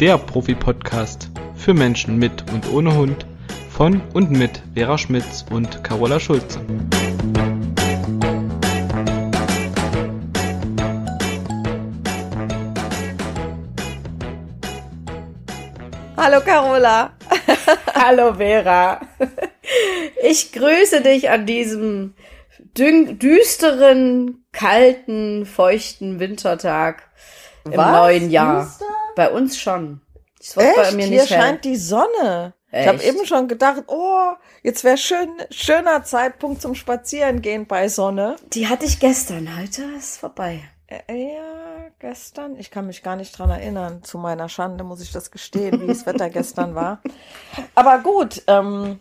der Profi-Podcast für Menschen mit und ohne Hund von und mit Vera Schmitz und Carola Schulze. Hallo Carola. Hallo Vera. Ich grüße dich an diesem düsteren, kalten, feuchten Wintertag im Was? neuen Jahr. Düster? Bei uns schon. Wird Echt? bei mir Hier nicht hell. scheint die Sonne. Ich habe Echt? eben schon gedacht, oh, jetzt wäre schön, schöner Zeitpunkt zum Spazierengehen bei Sonne. Die hatte ich gestern. Heute ist vorbei. Äh, Ja, gestern. Ich kann mich gar nicht dran erinnern. Zu meiner Schande muss ich das gestehen, wie das Wetter gestern war. Aber gut, ähm,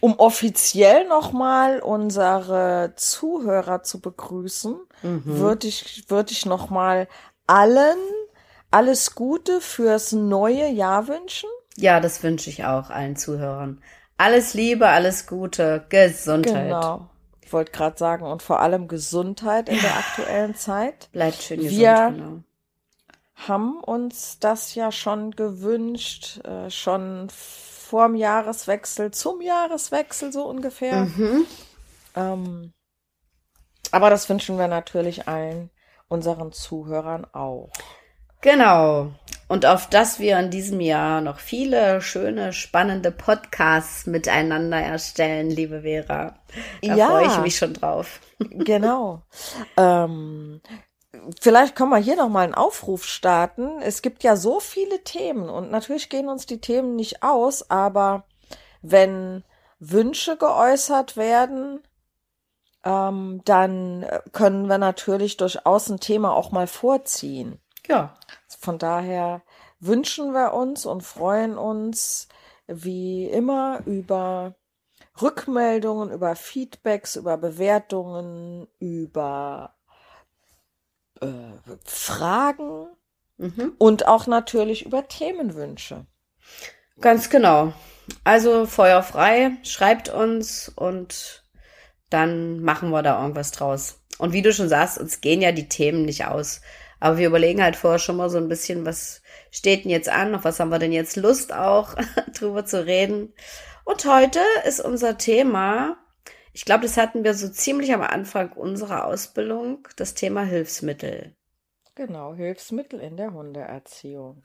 um offiziell nochmal unsere Zuhörer zu begrüßen, würde ich, würde ich nochmal allen alles Gute fürs neue Jahr wünschen. Ja, das wünsche ich auch allen Zuhörern. Alles Liebe, alles Gute, Gesundheit. Genau. Ich wollte gerade sagen, und vor allem Gesundheit in der aktuellen Zeit. Bleibt schön gesund. Wir- genau. haben uns das ja schon gewünscht, äh, schon vorm Jahreswechsel, zum Jahreswechsel so ungefähr. Mhm. Ähm, aber das wünschen wir natürlich allen unseren Zuhörern auch. Genau. Und auf dass wir in diesem Jahr noch viele schöne, spannende Podcasts miteinander erstellen, liebe Vera. Da Ja. freue ich mich schon drauf. Genau. ähm, vielleicht können wir hier noch mal einen Aufruf starten. Es gibt ja so viele Themen und natürlich gehen uns die Themen nicht aus, aber wenn Wünsche geäußert werden, ähm, dann äh, können wir natürlich durchaus ein Thema auch mal vorziehen. Ja. Von daher wünschen wir uns und freuen uns wie immer über Rückmeldungen, über Feedbacks, über Bewertungen, über äh, Fragen Mhm. und auch natürlich über Themenwünsche. Ganz genau. Also Feuer frei, schreibt uns und dann machen wir da irgendwas draus. Und wie du schon sagst, uns gehen ja die Themen nicht aus. Aber wir überlegen halt vorher schon mal so ein bisschen, was steht denn jetzt an, auf was haben wir denn jetzt Lust auch drüber zu reden. Und heute ist unser Thema, ich glaube, das hatten wir so ziemlich am Anfang unserer Ausbildung, das Thema Hilfsmittel. Genau, Hilfsmittel in der Hundeerziehung.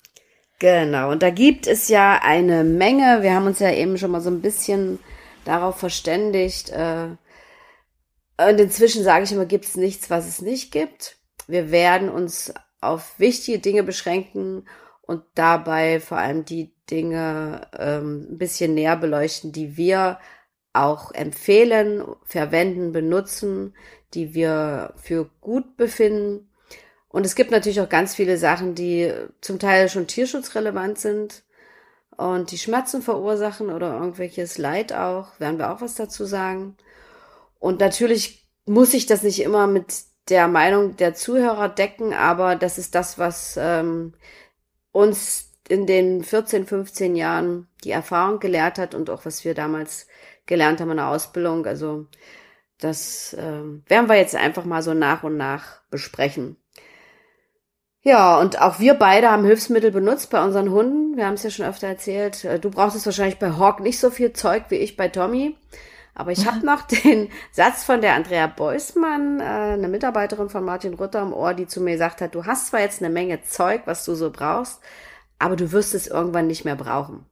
Genau, und da gibt es ja eine Menge. Wir haben uns ja eben schon mal so ein bisschen darauf verständigt. Äh, und inzwischen sage ich immer, gibt es nichts, was es nicht gibt. Wir werden uns auf wichtige Dinge beschränken und dabei vor allem die Dinge ähm, ein bisschen näher beleuchten, die wir auch empfehlen, verwenden, benutzen, die wir für gut befinden. Und es gibt natürlich auch ganz viele Sachen, die zum Teil schon tierschutzrelevant sind und die Schmerzen verursachen oder irgendwelches Leid auch. Werden wir auch was dazu sagen. Und natürlich muss ich das nicht immer mit der Meinung der Zuhörer decken, aber das ist das, was ähm, uns in den 14, 15 Jahren die Erfahrung gelehrt hat und auch was wir damals gelernt haben in der Ausbildung. Also das ähm, werden wir jetzt einfach mal so nach und nach besprechen. Ja, und auch wir beide haben Hilfsmittel benutzt bei unseren Hunden. Wir haben es ja schon öfter erzählt. Äh, Du brauchst es wahrscheinlich bei Hawk nicht so viel Zeug wie ich bei Tommy. Aber ich habe noch den Satz von der Andrea Beusmann, äh, eine Mitarbeiterin von Martin Rutter im Ohr, die zu mir gesagt hat, du hast zwar jetzt eine Menge Zeug, was du so brauchst, aber du wirst es irgendwann nicht mehr brauchen.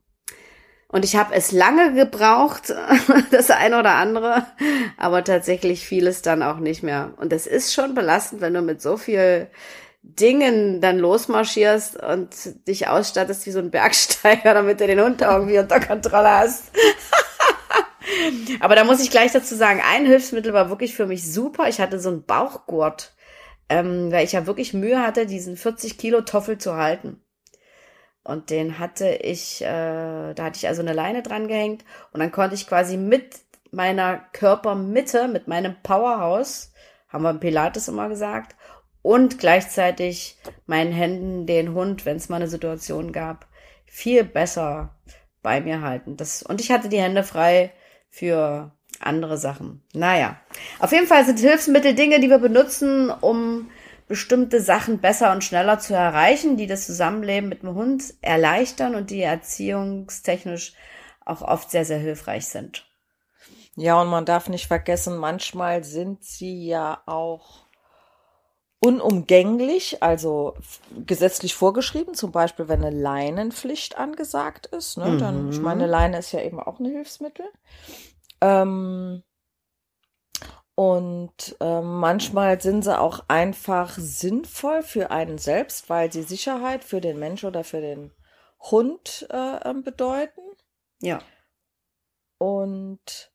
Und ich habe es lange gebraucht, das eine oder andere, aber tatsächlich vieles dann auch nicht mehr. Und es ist schon belastend, wenn du mit so viel Dingen dann losmarschierst und dich ausstattest wie so ein Bergsteiger, damit du den Hund irgendwie unter Kontrolle hast. Aber da muss ich gleich dazu sagen, ein Hilfsmittel war wirklich für mich super. Ich hatte so einen Bauchgurt, ähm, weil ich ja wirklich Mühe hatte, diesen 40 Kilo Toffel zu halten. Und den hatte ich, äh, da hatte ich also eine Leine dran gehängt und dann konnte ich quasi mit meiner Körpermitte, mit meinem Powerhouse, haben wir im Pilates immer gesagt, und gleichzeitig meinen Händen den Hund, wenn es mal eine Situation gab, viel besser bei mir halten. Das, und ich hatte die Hände frei für andere Sachen. Naja, auf jeden Fall sind Hilfsmittel Dinge, die wir benutzen, um bestimmte Sachen besser und schneller zu erreichen, die das Zusammenleben mit dem Hund erleichtern und die erziehungstechnisch auch oft sehr, sehr hilfreich sind. Ja, und man darf nicht vergessen, manchmal sind sie ja auch unumgänglich, also gesetzlich vorgeschrieben, zum Beispiel wenn eine Leinenpflicht angesagt ist, ne, dann, ich meine, Mhm. Leine ist ja eben auch ein Hilfsmittel. Ähm, und ähm, manchmal sind sie auch einfach sinnvoll für einen selbst, weil sie Sicherheit für den Mensch oder für den Hund äh, ähm, bedeuten. Ja. Und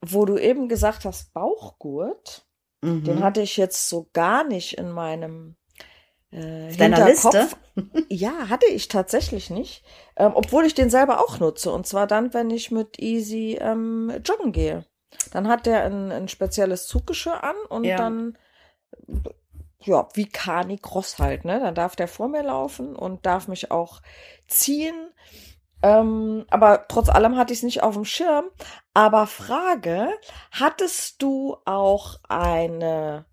wo du eben gesagt hast, Bauchgurt, Mhm. den hatte ich jetzt so gar nicht in meinem äh, deiner. Liste? Ja, hatte ich tatsächlich nicht. Ähm, obwohl ich den selber auch nutze. Und zwar dann, wenn ich mit Easy ähm, joggen gehe. Dann hat der ein, ein spezielles Zuggeschirr an und Ja. dann, ja, wie Kani Cross halt, ne? Dann darf der vor mir laufen und darf mich auch ziehen. Ähm, aber trotz allem hatte ich es nicht auf dem Schirm. Aber Frage, hattest du auch eine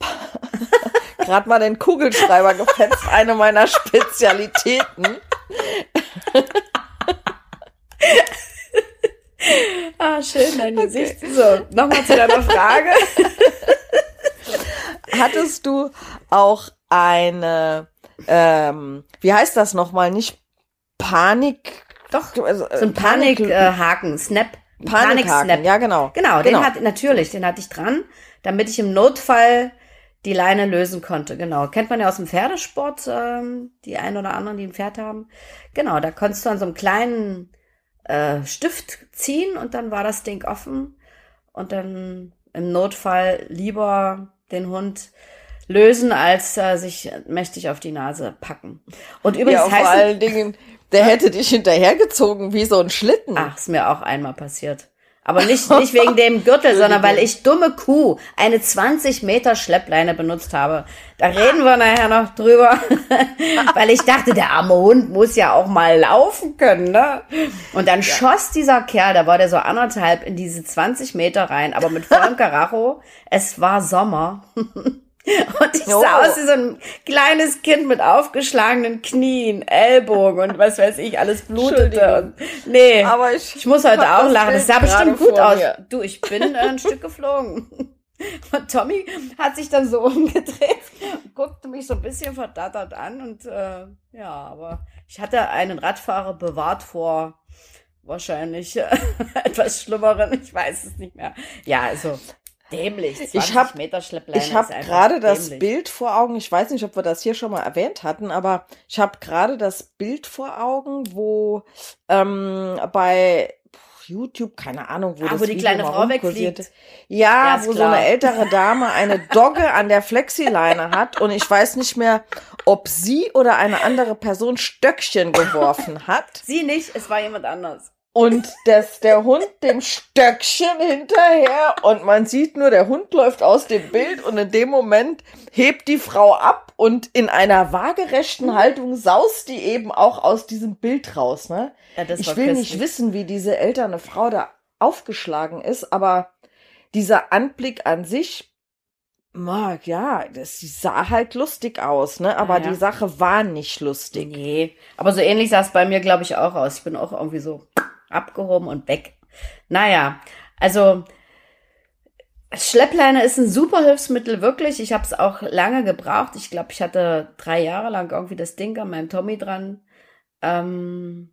gerade mal den Kugelschreiber gefetzt, eine meiner Spezialitäten. Ah, schön, dein Gesicht. So, nochmal zu deiner Frage. Hattest du auch eine, ähm, wie heißt das nochmal, nicht Panik? Doch, also, so ein Panikhaken, Snap. Panikhaken, ja genau. Genau, Genau. den hat, natürlich, den hatte ich dran, damit ich im Notfall die Leine lösen konnte. Genau. Kennt man ja aus dem Pferdesport, ähm, die einen oder anderen, die ein Pferd haben. Genau, da konntest du an so einem kleinen äh, Stift ziehen und dann war das Ding offen und dann im Notfall lieber den Hund lösen, als äh, sich mächtig auf die Nase packen. Und übrigens Ja, vor heißt allen Dingen, der hätte dich hinterhergezogen wie so ein Schlitten. Ach, ist mir auch einmal passiert. Aber nicht, nicht wegen dem Gürtel, sondern weil ich dumme Kuh eine 20 Meter Schleppleine benutzt habe. Da reden wir nachher noch drüber. weil ich dachte, der arme Hund muss ja auch mal laufen können, ne? Und dann schoss dieser Kerl, da war der so anderthalb in diese 20 Meter rein, aber mit vollem Karacho. Es war Sommer. Und ich Oh. sah aus wie so ein kleines Kind mit aufgeschlagenen Knien, Ellbogen und was weiß ich, alles blutete. Und, nee, Aber ich ich muss heute auch das lachen. Das sah bestimmt gut aus. mir. Du, ich bin äh, ein Stück geflogen. Und Tommy hat sich dann so umgedreht, guckte mich so ein bisschen verdattert an und äh, ja, aber ich hatte einen Radfahrer bewahrt vor wahrscheinlich äh, etwas Schlimmeren. Ich weiß es nicht mehr. Ja, also dämlich. 20 Ich hab- Meter Schleppleine Ich habe gerade das dämlich. Bild vor Augen. Ich weiß nicht, ob wir das hier schon mal erwähnt hatten, aber ich habe gerade das Bild vor Augen, wo ähm, bei YouTube, keine Ahnung, wo Ah, das wo die Video kleine Frau wegfliegt. Ja, Ja, wo so klar. eine ältere Dame eine Dogge an der Flexileine hat und ich weiß nicht mehr, ob sie oder eine andere Person Stöckchen geworfen hat. Sie nicht, es war jemand anders. Und das, der Hund dem Stöckchen hinterher und man sieht nur, der Hund läuft aus dem Bild und in dem Moment hebt die Frau ab und in einer waagerechten Haltung saust die eben auch aus diesem Bild raus, ne? Ja, ich will nicht wissen, wie diese ältere Frau da aufgeschlagen ist, aber dieser Anblick an sich, mag, ja, das sie sah halt lustig aus, ne? Aber Ja, ja. die Sache war nicht lustig. Nee, aber so ähnlich sah es bei mir, glaube ich, auch aus. Ich bin auch irgendwie so abgehoben und weg. Naja, also Schleppleine ist ein super Hilfsmittel, wirklich. Ich habe es auch lange gebraucht. Ich glaube, ich hatte drei Jahre lang irgendwie das Ding an meinem Tommy dran. Ähm,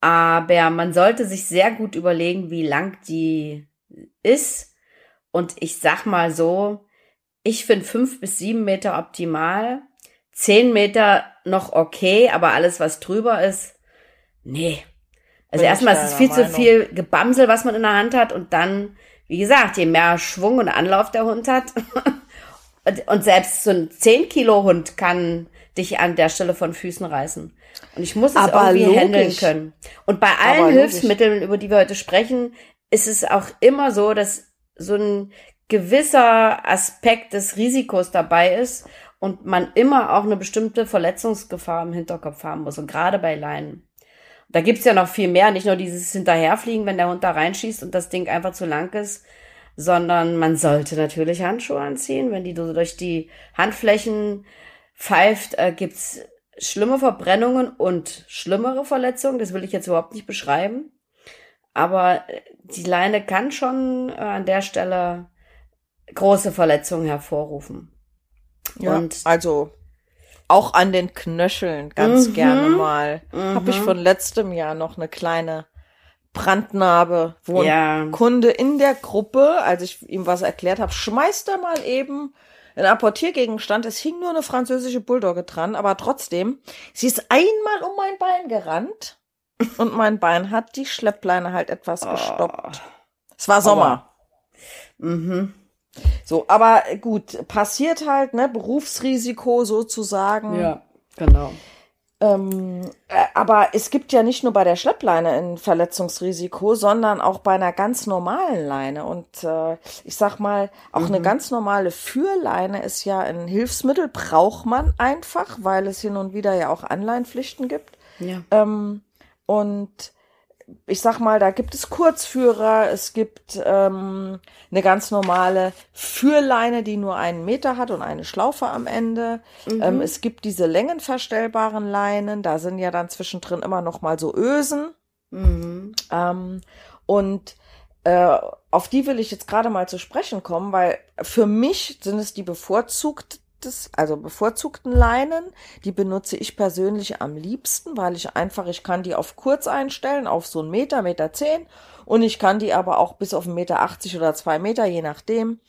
aber man sollte sich sehr gut überlegen, wie lang die ist. Und ich sag mal so, ich finde fünf bis sieben Meter optimal. Zehn Meter noch okay, aber alles, was drüber ist, nee. Also Bin erstmal ist es viel zu viel Gebamsel, was man in der Hand hat. Und dann, wie gesagt, je mehr Schwung und Anlauf der Hund hat. und, und selbst so ein 10 Kilo Hund kann dich an der Stelle von Füßen reißen. Und ich muss es Aber irgendwie logisch. handeln können. Und bei Aber allen logisch. Hilfsmitteln, über die wir heute sprechen, ist es auch immer so, dass so ein gewisser Aspekt des Risikos dabei ist und man immer auch eine bestimmte Verletzungsgefahr im Hinterkopf haben muss. Und gerade bei Leinen. Da gibt's ja noch viel mehr, nicht nur dieses Hinterherfliegen, wenn der Hund da reinschießt und das Ding einfach zu lang ist. sondern man sollte natürlich Handschuhe anziehen. Wenn die durch die Handflächen pfeift, äh, gibt's schlimme Verbrennungen und schlimmere Verletzungen. Das will ich jetzt überhaupt nicht beschreiben. Aber äh, die Leine kann schon äh, an der Stelle große Verletzungen hervorrufen. Ja, und also auch an den Knöcheln ganz mhm, gerne mal. Mhm. Habe ich von letztem Jahr noch eine kleine Brandnarbe, wo ja. ein Kunde in der Gruppe, als ich ihm was erklärt habe, schmeißt er mal eben ein Apportiergegenstand. Es hing nur eine französische Bulldogge dran, aber trotzdem, sie ist einmal um mein Bein gerannt und mein Bein hat die Schleppleine halt etwas oh. gestoppt. Es war Sommer. Mhm. So, aber gut, passiert halt, ne, Berufsrisiko sozusagen. Ja, genau. Ähm, äh, aber es gibt ja nicht nur bei der Schleppleine ein Verletzungsrisiko, sondern auch bei einer ganz normalen Leine. Und äh, ich sag mal, auch mhm. eine ganz normale Führleine ist ja ein Hilfsmittel, braucht man einfach, weil es hin und wieder ja auch Anleihenpflichten gibt. Ja. Ähm, und ich sag mal, da gibt es Kurzführer, es gibt ähm, eine ganz normale Führleine, die nur einen Meter hat und eine Schlaufe am Ende. Mhm. Ähm, es gibt diese längenverstellbaren Leinen, da sind ja dann zwischendrin immer noch mal so Ösen. Mhm. Ähm, und äh, auf die will ich jetzt gerade mal zu sprechen kommen, weil für mich sind es die bevorzugt des, also bevorzugten Leinen. Die benutze ich persönlich am liebsten, weil ich einfach, ich kann die auf kurz einstellen, auf so einen Meter, Meter zehn. Und ich kann die aber auch bis auf einen Meter 80 oder zwei Meter, je nachdem,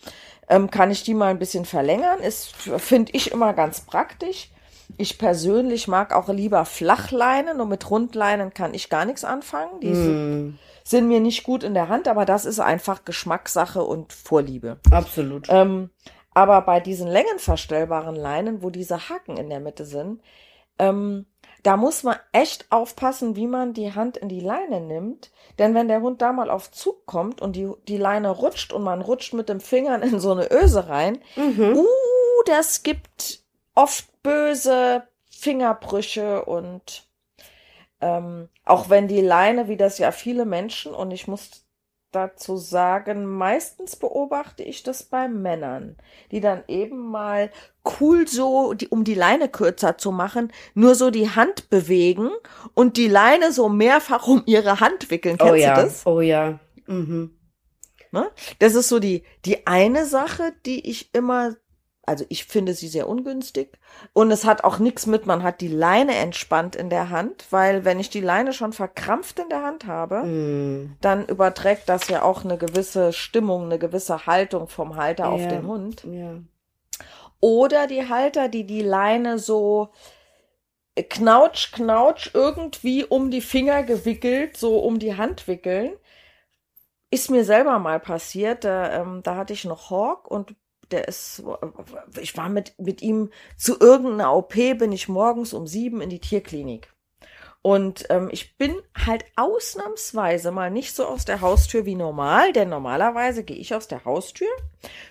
ähm, kann ich die mal ein bisschen verlängern. Ist, finde ich immer ganz praktisch. Ich persönlich mag auch lieber Flachleinen und mit Rundleinen kann ich gar nichts anfangen. Die mm. sind mir nicht gut in der Hand, aber das ist einfach Geschmackssache und Vorliebe. Absolut. Ähm, aber bei diesen längenverstellbaren Leinen, wo diese Haken in der Mitte sind, ähm, da muss man echt aufpassen, wie man die Hand in die Leine nimmt. Denn wenn der Hund da mal auf Zug kommt und die, die Leine rutscht und man rutscht mit dem Fingern in so eine Öse rein, mhm. uh, das gibt oft böse Fingerbrüche und ähm, auch wenn die Leine, wie das ja viele Menschen, und ich muss dazu sagen, meistens beobachte ich das bei Männern, die dann eben mal cool so, die, um die Leine kürzer zu machen, nur so die Hand bewegen und die Leine so mehrfach um ihre Hand wickeln. Oh Kennst oh ja, du das? oh ja. Mhm. Ne? Das ist so die, die eine Sache, die ich immer also ich finde sie sehr ungünstig. Und es hat auch nichts mit, man hat die Leine entspannt in der Hand, weil wenn ich die Leine schon verkrampft in der Hand habe, mm. dann überträgt das ja auch eine gewisse Stimmung, eine gewisse Haltung vom Halter ja. auf den Hund. Ja. Oder die Halter, die die Leine so knautsch, knautsch irgendwie um die Finger gewickelt, so um die Hand wickeln. Ist mir selber mal passiert, da, ähm, da hatte ich noch Hawk und der ist, ich war mit, mit ihm zu irgendeiner OP, bin ich morgens um sieben in die Tierklinik. Und ähm, ich bin halt ausnahmsweise mal nicht so aus der Haustür wie normal, denn normalerweise gehe ich aus der Haustür,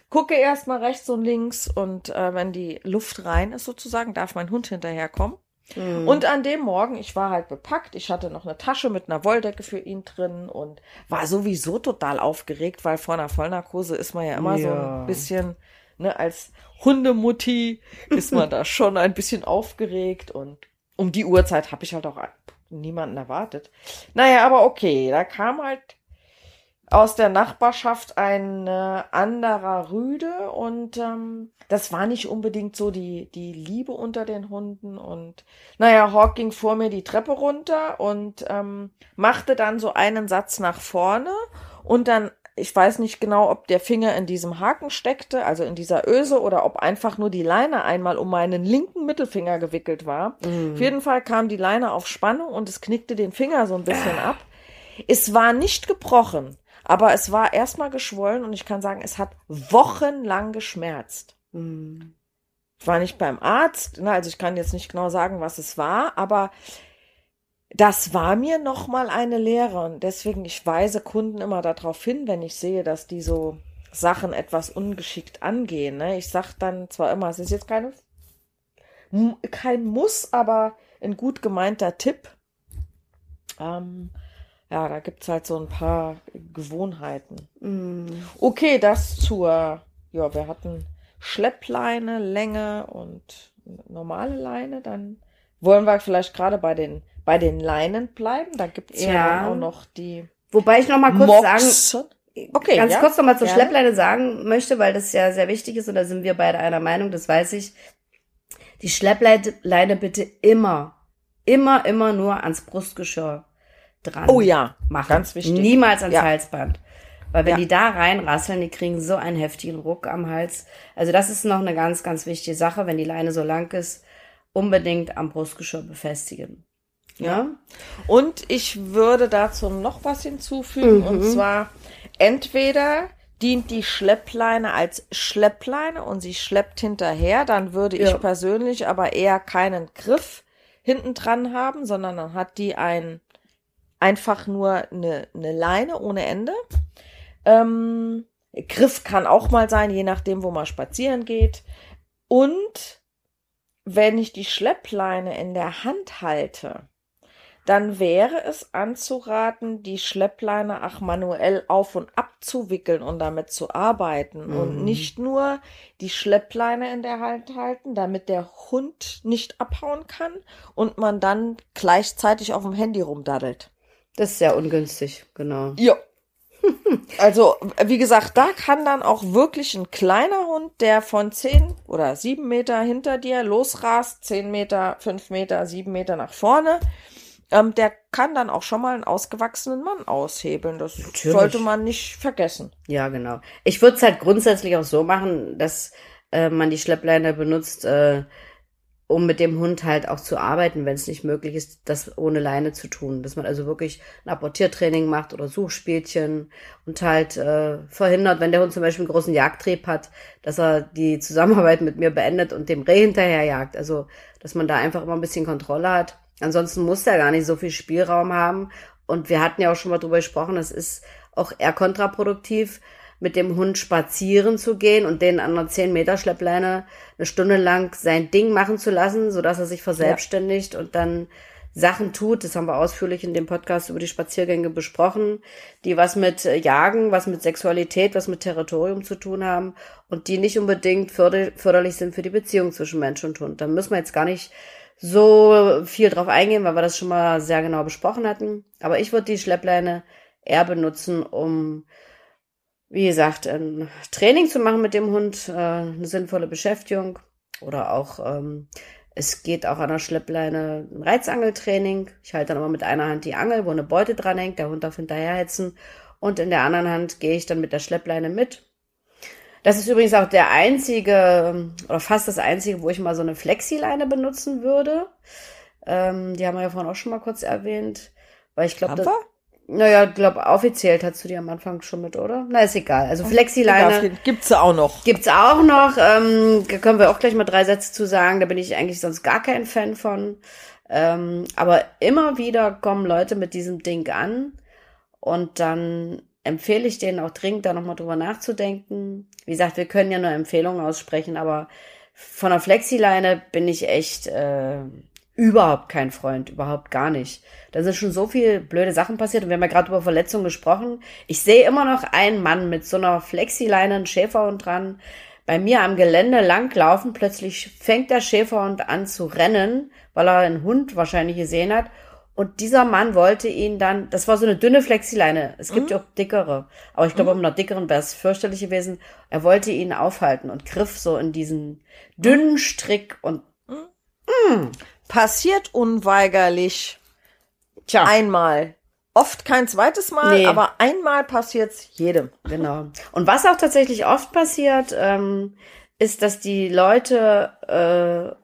gucke erstmal rechts und links und äh, wenn die Luft rein ist sozusagen, darf mein Hund hinterherkommen. Mhm. Und an dem Morgen, ich war halt bepackt, ich hatte noch eine Tasche mit einer Wolldecke für ihn drin und war sowieso total aufgeregt, weil vor einer Vollnarkose ist man ja immer ja. so ein bisschen, ne, als Hundemutti ist man da schon ein bisschen aufgeregt und um die Uhrzeit habe ich halt auch niemanden erwartet. Naja, aber okay, da kam halt aus der Nachbarschaft ein äh, anderer Rüde und ähm, das war nicht unbedingt so die, die Liebe unter den Hunden und naja, Hawk ging vor mir die Treppe runter und ähm, machte dann so einen Satz nach vorne und dann, ich weiß nicht genau, ob der Finger in diesem Haken steckte, also in dieser Öse oder ob einfach nur die Leine einmal um meinen linken Mittelfinger gewickelt war. Mhm. Auf jeden Fall kam die Leine auf Spannung und es knickte den Finger so ein bisschen ab. Es war nicht gebrochen. Aber es war erstmal geschwollen und ich kann sagen, es hat wochenlang geschmerzt. Mhm. Ich war nicht beim Arzt, ne, also ich kann jetzt nicht genau sagen, was es war, aber das war mir nochmal eine Lehre und deswegen, ich weise Kunden immer darauf hin, wenn ich sehe, dass die so Sachen etwas ungeschickt angehen. Ne? Ich sage dann zwar immer, es ist jetzt keine, kein Muss, aber ein gut gemeinter Tipp. Ähm, ja, da gibt's halt so ein paar Gewohnheiten. Mm. Okay, das zur, ja, wir hatten Schleppleine, Länge und normale Leine. Dann wollen wir vielleicht gerade bei den, bei den Leinen bleiben. Da gibt's ja, Ja. dann auch noch die Wobei ich noch mal kurz sagen, Moxen. Okay, ganz ja, kurz noch mal zur gerne. Schleppleine sagen möchte, weil das ja sehr wichtig ist und da sind wir beide einer Meinung, das weiß ich. Die Schleppleine bitte immer, immer, immer nur ans Brustgeschirr dran Oh ja, machen. ganz wichtig. Niemals ans Ja. Halsband. Weil wenn Ja. die da reinrasseln, die kriegen so einen heftigen Ruck am Hals. Also das ist noch eine ganz, ganz wichtige Sache, wenn die Leine so lang ist, unbedingt am Brustgeschirr befestigen. Ja? Und ich würde dazu noch was hinzufügen. Mhm. Und zwar, entweder dient die Schleppleine als Schleppleine und sie schleppt hinterher, dann würde Ja. ich persönlich aber eher keinen Griff hinten dran haben, sondern dann hat die ein einfach nur eine, eine Leine ohne Ende. Ähm, Griff kann auch mal sein, je nachdem, wo man spazieren geht. Und wenn ich die Schleppleine in der Hand halte, dann wäre es anzuraten, die Schleppleine auch manuell auf und abzuwickeln und damit zu arbeiten und Mhm. nicht nur die Schleppleine in der Hand halten, damit der Hund nicht abhauen kann und man dann gleichzeitig auf dem Handy rumdaddelt. Das ist sehr ungünstig, genau. Ja. Also, wie gesagt, da kann dann auch wirklich ein kleiner Hund, der von 10 oder 7 Meter hinter dir losrast, 10 Meter, 5 Meter, 7 Meter nach vorne, ähm, der kann dann auch schon mal einen ausgewachsenen Mann aushebeln. Das Natürlich. sollte man nicht vergessen. Ja, genau. Ich würde es halt grundsätzlich auch so machen, dass äh, man die Schleppleine benutzt, äh, um mit dem Hund halt auch zu arbeiten, wenn es nicht möglich ist, das ohne Leine zu tun. Dass man also wirklich ein Apportiertraining macht oder Suchspielchen und halt äh, verhindert, wenn der Hund zum Beispiel einen großen Jagdtrieb hat, dass er die Zusammenarbeit mit mir beendet und dem Reh hinterherjagt. Also, dass man da einfach immer ein bisschen Kontrolle hat. Ansonsten muss der gar nicht so viel Spielraum haben. Und wir hatten ja auch schon mal drüber gesprochen, es ist auch eher kontraproduktiv, mit dem Hund spazieren zu gehen und den an einer 10 Meter Schleppleine eine Stunde lang sein Ding machen zu lassen, sodass er sich verselbstständigt und dann Sachen tut. Das haben wir ausführlich in dem Podcast über die Spaziergänge besprochen, die was mit äh, Jagen, was mit Sexualität, was mit Territorium zu tun haben und die nicht unbedingt förder förderlich sind für die Beziehung zwischen Mensch und Hund. Da müssen wir jetzt gar nicht so viel drauf eingehen, weil wir das schon mal sehr genau besprochen hatten. Aber ich würde die Schleppleine eher benutzen, um, wie gesagt, ein Training zu machen mit dem Hund, äh, eine sinnvolle Beschäftigung oder auch, ähm, es geht auch an der Schleppleine ein Reizangeltraining. Ich halte dann immer mit einer Hand die Angel, wo eine Beute dran hängt, der Hund darf hinterherhetzen und in der anderen Hand gehe ich dann mit der Schleppleine mit. Das ist übrigens auch der einzige, oder fast das einzige, wo ich mal so eine Flexileine benutzen würde. Ähm, die haben wir ja vorhin auch schon mal kurz erwähnt. Weil ich glaube, wir? Naja, ich glaube, offiziell hast du die am Anfang schon mit, oder? Na, ist egal. Also Flexileine Gibt's sie auch noch. gibt's auch noch. Ähm, da können wir auch gleich mal drei Sätze zu sagen. Da bin ich eigentlich sonst gar kein Fan von. Ähm, aber immer wieder kommen Leute mit diesem Ding an und dann empfehle ich denen auch dringend, da nochmal drüber nachzudenken. Wie gesagt, wir können ja nur Empfehlungen aussprechen, aber von der Flexileine bin ich echt äh, überhaupt kein Freund, überhaupt gar nicht. Da sind schon so viel blöde Sachen passiert und wir haben ja gerade über Verletzungen gesprochen. Ich sehe immer noch einen Mann mit so einer Flexileine, einen Schäferhund dran, bei mir am Gelände langlaufen. Plötzlich fängt der Schäferhund an zu rennen, weil er einen Hund wahrscheinlich gesehen hat. Und dieser Mann wollte ihn dann, das war so eine dünne Flexileine. Es gibt ja auch dickere. Aber ich glaube, mit einer dickeren wäre es fürchterlich gewesen. Er wollte ihn aufhalten und griff so in diesen dünnen Strick und Passiert unweigerlich tja, einmal. Oft kein zweites Mal, Nee. aber einmal passiert's jedem. Genau. Und was auch tatsächlich oft passiert, ähm, ist, dass die Leute äh,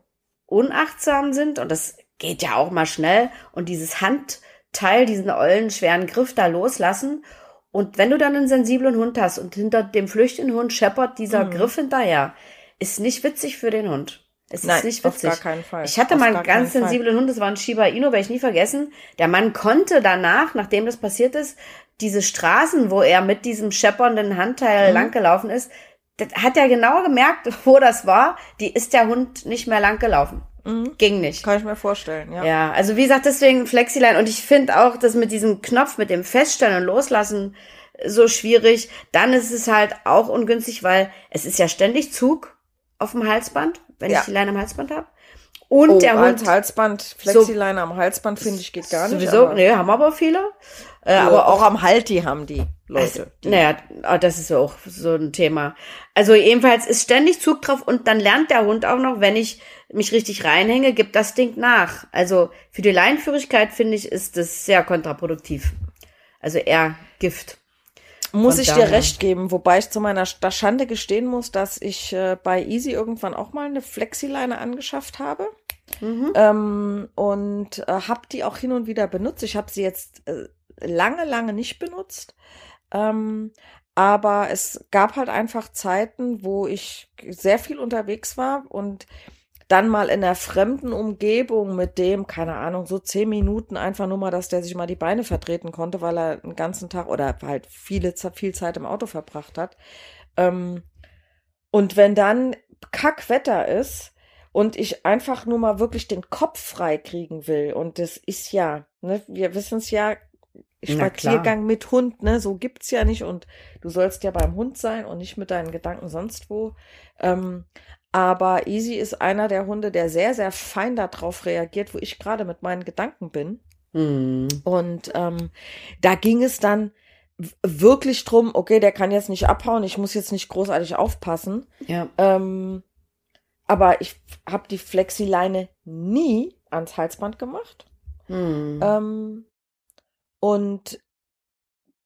unachtsam sind und das geht ja auch mal schnell und dieses Handteil, diesen ollen, schweren Griff da loslassen. Und wenn du dann einen sensiblen Hund hast und hinter dem flüchtenden Hund scheppert dieser Griff hinterher, ist nicht witzig für den Hund. Es Nein, ist nicht auf witzig. gar keinen Fall. Ich hatte Auf mal einen ganz keinen Fall. sensiblen Hund, das war ein Shiba Inu, werde ich nie vergessen. Der Mann konnte danach, nachdem das passiert ist, diese Straßen, wo er mit diesem scheppernden Mhm. Handteil langgelaufen ist, das hat er genau gemerkt, wo das war. Die ist der Hund nicht mehr lang gelaufen. Ging nicht. Kann ich mir vorstellen, ja. Ja, also wie gesagt, deswegen Flexiline. Und ich finde auch, dass mit diesem Knopf, mit dem Feststellen und Loslassen so schwierig. Dann ist es halt auch ungünstig, weil es ist ja ständig Zug auf dem Halsband, wenn Ja. ich die Leine am Halsband habe. Und Oh, der Hund als Halsband, Flexileine am Halsband, finde ich, geht gar nicht. sowieso, aber, nee, haben aber viele. Äh, aber auch am Halti haben die Also, Leute. naja, ah, das ist ja auch so ein Thema. Also jedenfalls ist ständig Zug drauf und dann lernt der Hund auch noch, wenn ich mich richtig reinhänge, gibt das Ding nach. Also für die Leinführigkeit finde ich, ist das sehr kontraproduktiv. Also eher Gift. Muss ich dir recht geben, wobei ich zu meiner Sch- Schande gestehen muss, dass ich äh, bei Easy irgendwann auch mal eine Flexileine angeschafft habe. Ähm, und äh, habe die auch hin und wieder benutzt. Ich habe sie jetzt äh, lange, lange nicht benutzt. Ähm, aber es gab halt einfach Zeiten, wo ich sehr viel unterwegs war und dann mal in einer fremden Umgebung mit dem, keine Ahnung, so zehn Minuten einfach nur mal, dass der sich mal die Beine vertreten konnte, weil er den ganzen Tag oder halt viele, viel Zeit im Auto verbracht hat. Ähm, und wenn dann Kackwetter ist und ich einfach nur mal wirklich den Kopf frei kriegen will, und das ist ja, ne, wir wissen es ja, Spaziergang mit Hund, ne, so gibt's ja nicht und du sollst ja beim Hund sein und nicht mit deinen Gedanken sonst wo. Ähm, aber Easy ist einer der Hunde, der sehr, sehr fein darauf reagiert, wo ich gerade mit meinen Gedanken bin. Hm. Und ähm, da ging es dann wirklich drum, okay, der kann jetzt nicht abhauen, ich muss jetzt nicht großartig aufpassen. Ja. Ähm, aber ich habe die Flexileine nie ans Halsband gemacht. Hm. Ähm, und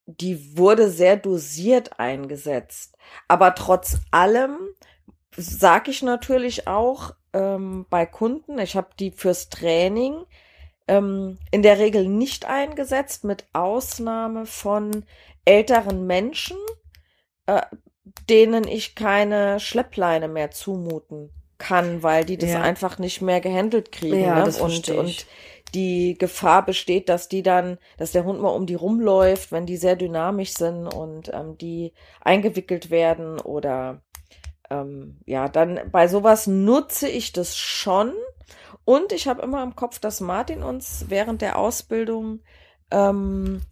die wurde sehr dosiert eingesetzt. Aber trotz allem sage ich natürlich auch ähm, bei Kunden, ich habe die fürs Training ähm, in der Regel nicht eingesetzt, mit Ausnahme von älteren Menschen, äh, denen ich keine Schleppleine mehr zumuten kann, weil die das Ja. einfach nicht mehr gehandelt kriegen. Ja, ne? das und, ich. und die Gefahr besteht, dass die dann, dass der Hund mal um die rumläuft, wenn die sehr dynamisch sind und ähm, die eingewickelt werden oder ähm, ja, dann bei sowas nutze ich das schon. Und ich habe immer im Kopf, dass Martin uns während der Ausbildung ähm,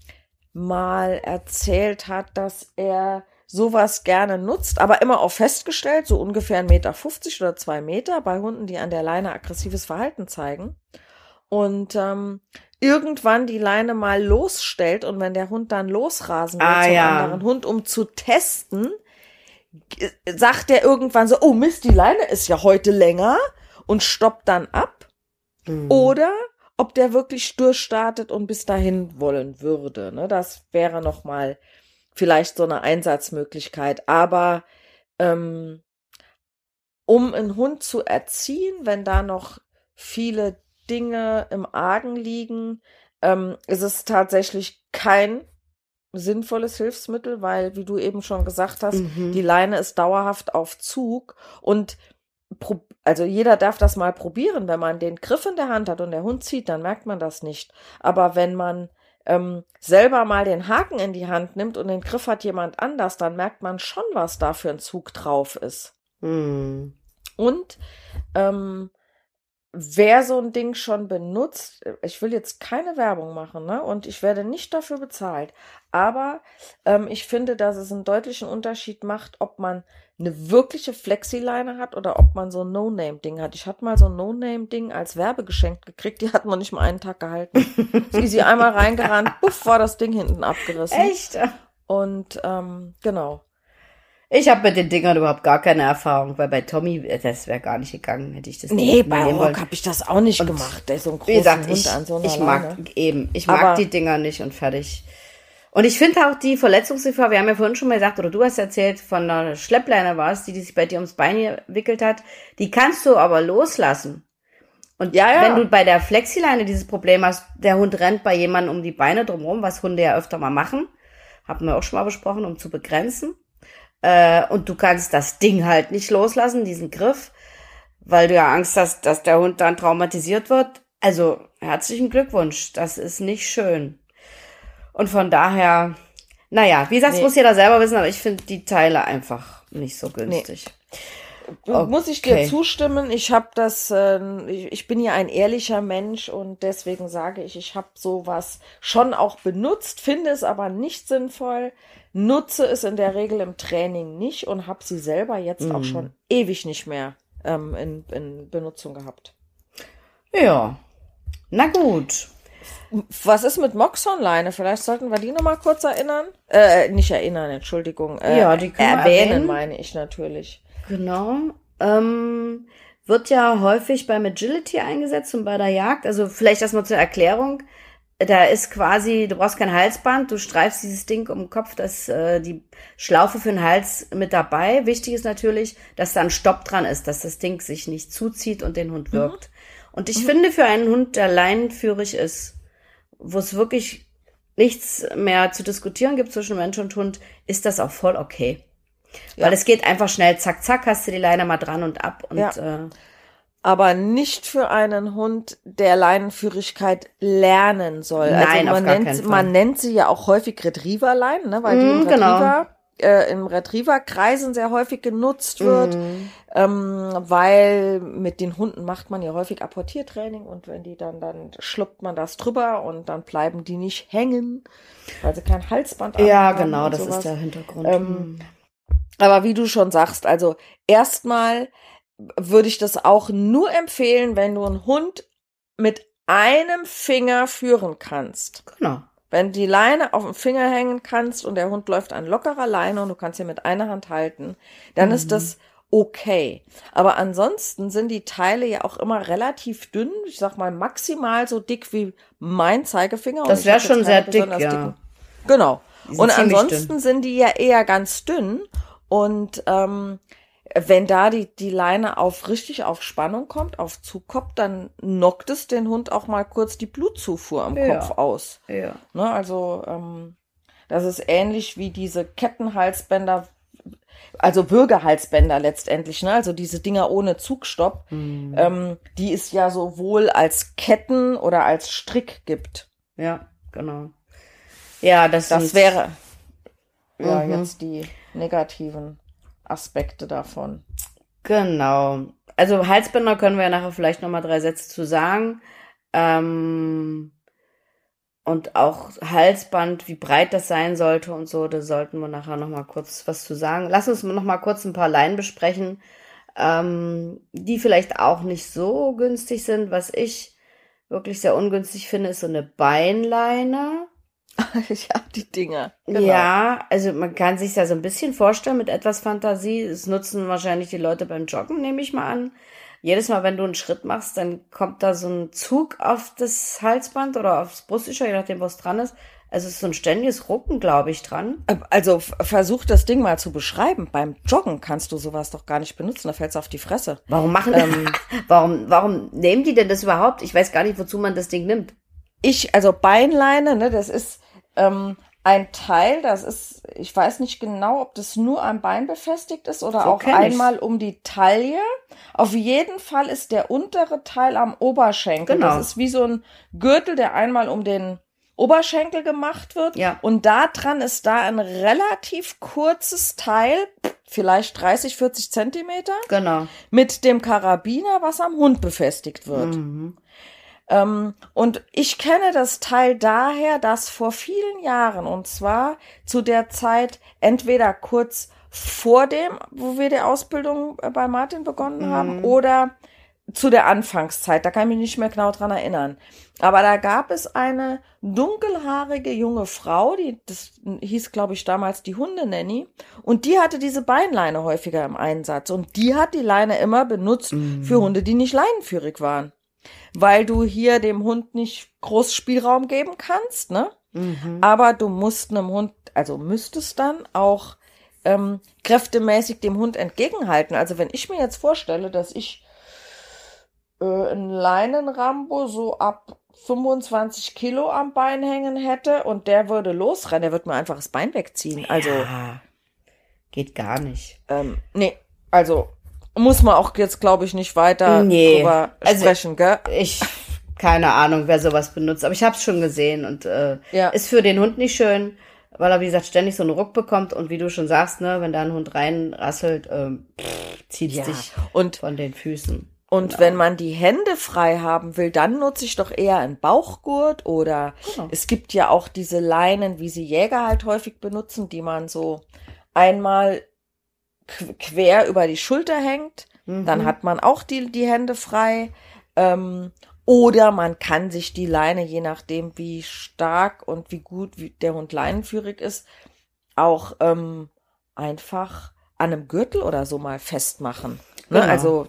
mal erzählt hat, dass er sowas gerne nutzt, aber immer auf festgestellt, so ungefähr 1,50 Meter oder zwei Meter bei Hunden, die an der Leine aggressives Verhalten zeigen. Und ähm, irgendwann die Leine mal losstellt und wenn der Hund dann losrasen will Ah, zum ja. anderen Hund, um zu testen, sagt er irgendwann so, oh Mist, die Leine ist ja heute länger und stoppt dann ab. Hm. Oder ob der wirklich durchstartet und bis dahin wollen würde. Ne? Das wäre noch mal vielleicht so eine Einsatzmöglichkeit. Aber ähm, um einen Hund zu erziehen, wenn da noch viele Dinge im Argen liegen, ähm, ist es tatsächlich kein sinnvolles Hilfsmittel, weil, wie du eben schon gesagt hast, Mhm. die Leine ist dauerhaft auf Zug und also jeder darf das mal probieren. Wenn man den Griff in der Hand hat und der Hund zieht, dann merkt man das nicht. Aber wenn man ähm, selber mal den Haken in die Hand nimmt und den Griff hat jemand anders, dann merkt man schon, was da für ein Zug drauf ist. Hm. Und ähm, wer so ein Ding schon benutzt, ich will jetzt keine Werbung machen, ne? Und ich werde nicht dafür bezahlt. Aber ähm, ich finde, dass es einen deutlichen Unterschied macht, ob man eine wirkliche Flexileine hat oder ob man so ein No-Name-Ding hat. Ich hatte mal so ein No-Name-Ding als Werbegeschenk gekriegt, die hat man nicht mal einen Tag gehalten. Ist easy einmal reingerannt, puff, war das Ding hinten abgerissen. Echt? Und ähm, genau. Ich habe mit den Dingern überhaupt gar keine Erfahrung, weil bei Tommy, äh, das wäre gar nicht gegangen, hätte ich das Nee, nicht bei Rock habe ich das auch nicht gemacht. Der ist so ein großer gesagt, Hund ich, an so einer ich mag Leine. eben, ich mag Aber- die Dinger nicht und fertig. Und ich finde auch die Verletzungsgefahr, wir haben ja vorhin schon mal gesagt, oder du hast erzählt, von einer Schleppleine war es, die, die sich bei dir ums Bein gewickelt hat, die kannst du aber loslassen. Und Ja, ja. wenn du bei der Flexileine dieses Problem hast, der Hund rennt bei jemandem um die Beine drumherum, was Hunde ja öfter mal machen, haben wir auch schon mal besprochen, um zu begrenzen. Äh, und du kannst das Ding halt nicht loslassen, diesen Griff, weil du ja Angst hast, dass der Hund dann traumatisiert wird. Also herzlichen Glückwunsch, das ist nicht schön. Und von daher, naja, wie gesagt, Nee. muss jeder selber wissen, aber ich finde die Teile einfach nicht so günstig. okay. muss ich dir zustimmen. Ich habe das, äh, ich, ich, bin ja ein ehrlicher Mensch und deswegen sage ich, ich habe sowas schon auch benutzt, finde es aber nicht sinnvoll, nutze es in der Regel im Training nicht und habe sie selber jetzt mhm. auch schon ewig nicht mehr ähm, in, in Benutzung gehabt. Ja, na gut. Was ist mit Moxonleine? Vielleicht sollten wir die nochmal kurz erinnern. Äh, nicht erinnern, Entschuldigung. Äh, ja, die können erwähnen, erwähnen, meine ich natürlich. Genau. Ähm, wird ja häufig beim Agility eingesetzt und bei der Jagd. Also vielleicht erstmal zur Erklärung. Da ist quasi, du brauchst kein Halsband, du streifst dieses Ding um den Kopf, dass äh, die Schlaufe für den Hals mit dabei. Wichtig ist natürlich, dass da ein Stopp dran ist, dass das Ding sich nicht zuzieht und den Hund mhm. wirkt. Mhm. Und ich mhm. finde, für einen Hund, der leinenführig ist, wo es wirklich nichts mehr zu diskutieren gibt zwischen Mensch und Hund, ist das auch voll okay. Ja. Weil es geht einfach schnell, zack, zack, hast du die Leine mal dran und ab und ja. äh, aber nicht für einen Hund, der Leinenführigkeit lernen soll. Also Nein, also man, nennt, man nennt sie ja auch häufig Retriever-Leinen, ne? weil mm, die im genau. Retriever, genau. äh, im Retriever-Kreisen sehr häufig genutzt wird. Mm ähm, weil mit den Hunden macht man ja häufig Apportiertraining und wenn die dann, dann schluckt man das drüber und dann bleiben die nicht hängen, weil sie kein Halsband haben. Ja, genau, das sowas. ist der Hintergrund. Ähm, hm. aber wie du schon sagst, also erstmal würde ich das auch nur empfehlen, wenn du einen Hund mit einem Finger führen kannst. Genau. Wenn die Leine auf dem Finger hängen kannst und der Hund läuft an lockerer Leine und du kannst sie mit einer Hand halten, dann mhm. ist das okay. Aber ansonsten sind die Teile ja auch immer relativ dünn. Ich sag mal maximal so dick wie mein Zeigefinger. Das wäre schon sehr dick, ja. Dicken. Genau. Und ansonsten dünn. sind die ja eher ganz dünn. Und ähm, wenn da die, die Leine auf richtig auf Spannung kommt, auf Zug kommt, dann knockt es den Hund auch mal kurz die Blutzufuhr am ja. Kopf aus. Ja. Ne, also ähm, das ist ähnlich wie diese Kettenhalsbänder, also Bürgerhalsbänder letztendlich, ne? also diese Dinger ohne Zugstopp, mhm. ähm, die es ja sowohl als Ketten oder als Strick gibt. Ja, genau. Ja, das, das wäre ja mhm. jetzt die negativen Aspekte davon. Genau. Also Halsbänder können wir ja nachher vielleicht noch mal drei Sätze zu sagen. Ähm, und auch Halsband, wie breit das sein sollte und so, da sollten wir nachher noch mal kurz was zu sagen. Lass uns noch mal kurz ein paar Leinen besprechen, ähm, die vielleicht auch nicht so günstig sind. Was ich wirklich sehr ungünstig finde, ist so eine Beinleine. ja, die Dinger. Genau. Ja, also man kann sich ja so ein bisschen vorstellen mit etwas Fantasie. Es nutzen wahrscheinlich die Leute beim Joggen, nehme ich mal an jedes Mal, wenn du einen Schritt machst, dann kommt da so ein Zug auf das Halsband oder aufs Brustücher, je nachdem, was dran ist. Also es ist so ein ständiges Rucken, glaube ich, dran. Also versuch das Ding mal zu beschreiben. Beim Joggen kannst du sowas doch gar nicht benutzen, da fällt's auf die Fresse. Warum machen, ähm, warum, warum nehmen die denn das überhaupt? Ich weiß gar nicht, wozu man das Ding nimmt. Ich, also Beinleine, ne, das ist, ähm, ein Teil, das ist, ich weiß nicht genau, ob das nur am Bein befestigt ist oder so auch einmal ich's. um die Taille. Auf jeden Fall ist der untere Teil am Oberschenkel. Genau. Das ist wie so ein Gürtel, der einmal um den Oberschenkel gemacht wird. Ja. Und da dran ist da ein relativ kurzes Teil, vielleicht 30, 40 Zentimeter. Genau. Mit dem Karabiner, was am Hund befestigt wird. Mhm. Ähm, und ich kenne das Teil daher, dass vor vielen Jahren, und zwar zu der Zeit entweder kurz vor dem, wo wir die Ausbildung äh, bei Martin begonnen mhm. haben, oder zu der Anfangszeit, da kann ich mich nicht mehr genau dran erinnern. Aber da gab es eine dunkelhaarige junge Frau, die, das hieß, glaube ich, damals die Hundenanny, und die hatte diese Beinleine häufiger im Einsatz. Und die hat die Leine immer benutzt mhm. für Hunde, die nicht leinenführig waren weil du hier dem Hund nicht groß Spielraum geben kannst, ne? Mhm. Aber du musst einem Hund, also müsstest dann auch ähm, kräftemäßig dem Hund entgegenhalten. Also wenn ich mir jetzt vorstelle, dass ich äh, einen Leinenrambo so ab 25 Kilo am Bein hängen hätte und der würde losrennen, der würde mir einfach das Bein wegziehen. Also ja, geht gar nicht. Ähm, nee, also muss man auch jetzt, glaube ich, nicht weiter nee. drüber also sprechen, gell? Ich, keine Ahnung, wer sowas benutzt, aber ich habe es schon gesehen und äh, ja. ist für den Hund nicht schön, weil er, wie gesagt, ständig so einen Ruck bekommt und wie du schon sagst, ne, wenn da ein Hund reinrasselt, ähm, zieht Ja, dich und- von den Füßen. Und Genau. wenn man die Hände frei haben will, dann nutze ich doch eher einen Bauchgurt oder Genau. es gibt ja auch diese Leinen, wie sie Jäger halt häufig benutzen, die man so einmal quer über die Schulter hängt. Dann Mhm. hat man auch die, die Hände frei. Ähm, oder man kann sich die Leine, je nachdem, wie stark und wie gut wie der Hund leinenführig ist, auch ähm, einfach an einem Gürtel oder so mal festmachen. Ne? Genau. Also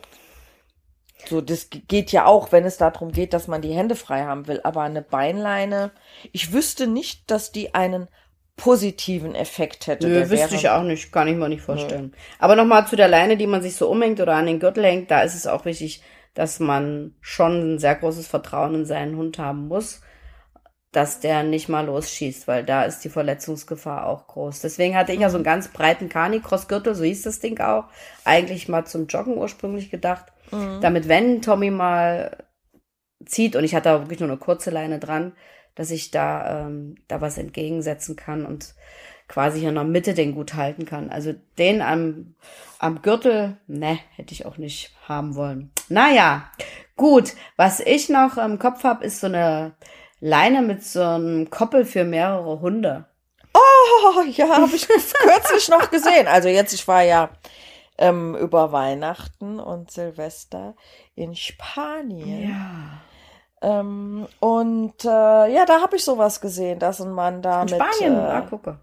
so, das geht ja auch, wenn es darum geht, dass man die Hände frei haben will. Aber eine Beinleine, ich wüsste nicht, dass die einen positiven Effekt hätte. Nö, wüsste ich auch nicht, kann ich mir nicht vorstellen. Aber nochmal zu der Leine, die man sich so umhängt oder an den Gürtel hängt, da ist es auch wichtig, dass man schon ein sehr großes Vertrauen in seinen Hund haben muss, dass der nicht mal losschießt, weil da ist die Verletzungsgefahr auch groß. Deswegen hatte ich ja so einen ganz breiten Canicross-Gürtel, so hieß das Ding auch, eigentlich mal zum Joggen ursprünglich gedacht, damit wenn Tommy mal zieht und ich hatte da wirklich nur eine kurze Leine dran, dass ich da, ähm, da was entgegensetzen kann und quasi hier in der Mitte den gut halten kann. Also den am, am Gürtel, ne, hätte ich auch nicht haben wollen. Naja, gut. Was ich noch im Kopf habe, ist so eine Leine mit so einem Koppel für mehrere Hunde. Oh, ja, habe ich kürzlich noch gesehen. Also jetzt, ich war ja ähm, über Weihnachten und Silvester in Spanien. Ja. Ähm, und äh, ja, da habe ich sowas gesehen, dass ein Mann da In mit. Spanien, äh, ah, gucke.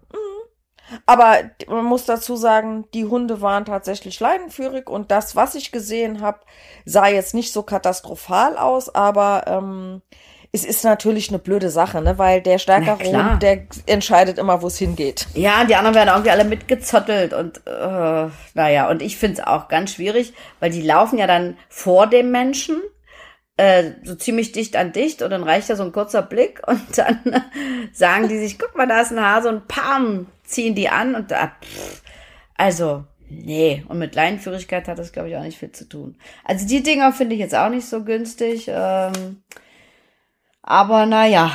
Aber man muss dazu sagen, die Hunde waren tatsächlich leinenführig und das, was ich gesehen habe, sah jetzt nicht so katastrophal aus, aber ähm, es ist natürlich eine blöde Sache, ne? weil der stärkere. Hund, der entscheidet immer, wo es hingeht. Ja, die anderen werden irgendwie alle mitgezottelt und äh, naja, und ich finde es auch ganz schwierig, weil die laufen ja dann vor dem Menschen, äh, so ziemlich dicht an dicht und dann reicht ja so ein kurzer Blick und dann sagen die sich, guck mal, da ist ein Hase und pam, ziehen die an und da, pff, also, nee, und mit Leinenführigkeit hat das, glaube ich, auch nicht viel zu tun. Also die Dinger finde ich jetzt auch nicht so günstig, ähm, aber naja,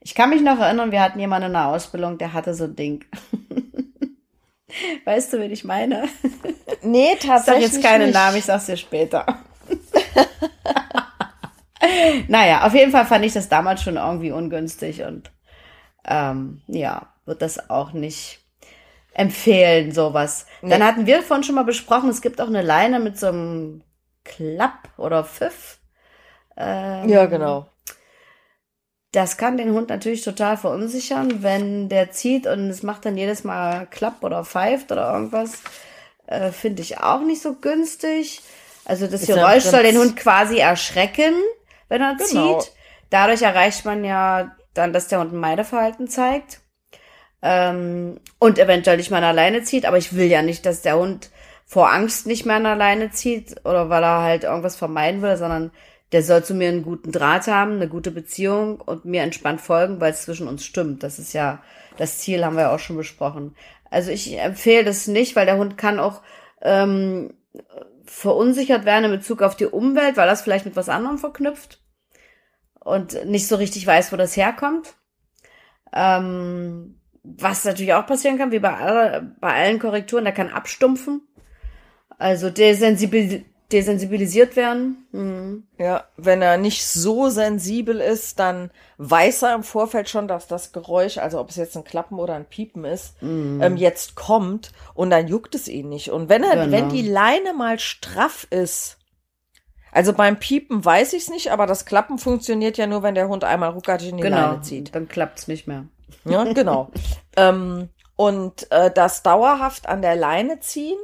ich kann mich noch erinnern, wir hatten jemanden in der Ausbildung, der hatte so ein Ding. weißt du, wen ich meine? Nee, Ich sag tatsächlich. jetzt keinen nicht. Namen, ich sag's dir später. naja, auf jeden Fall fand ich das damals schon irgendwie ungünstig und ähm, ja, wird das auch nicht empfehlen, sowas. Dann Nee. hatten wir vorhin schon mal besprochen, es gibt auch eine Leine mit so einem Klapp oder Pfiff. Ähm, Ja, genau. Das kann den Hund natürlich total verunsichern, wenn der zieht und es macht dann jedes Mal Klapp oder pfeift oder irgendwas. Äh, Finde ich auch nicht so günstig. Also das Ist Geräusch soll den Hund quasi erschrecken, wenn er Genau. zieht. Dadurch erreicht man ja dann, dass der Hund ein Meideverhalten zeigt. Ähm, und eventuell nicht mehr alleine zieht. Aber ich will ja nicht, dass der Hund vor Angst nicht mehr alleine zieht oder weil er halt irgendwas vermeiden will, sondern der soll zu mir einen guten Draht haben, eine gute Beziehung und mir entspannt folgen, weil es zwischen uns stimmt. Das ist ja das Ziel, haben wir ja auch schon besprochen. Also ich empfehle das nicht, weil der Hund kann auch ähm, verunsichert werden in Bezug auf die Umwelt, weil das vielleicht mit was anderem verknüpft und nicht so richtig weiß, wo das herkommt. Ähm, was natürlich auch passieren kann, wie bei, aller, bei allen Korrekturen, der kann abstumpfen. Also desensibil desensibilisiert werden. Mhm. Ja, wenn er nicht so sensibel ist, dann weiß er im Vorfeld schon, dass das Geräusch, also ob es jetzt ein Klappen oder ein Piepen ist, ähm, jetzt kommt und dann juckt es ihn nicht. Und wenn er, Genau. wenn die Leine mal straff ist, also beim Piepen weiß ich es nicht, aber das Klappen funktioniert ja nur, wenn der Hund einmal ruckartig in die Genau, Leine zieht. dann klappt's nicht mehr. Ja, genau. ähm, und äh, das dauerhaft an der Leine ziehen.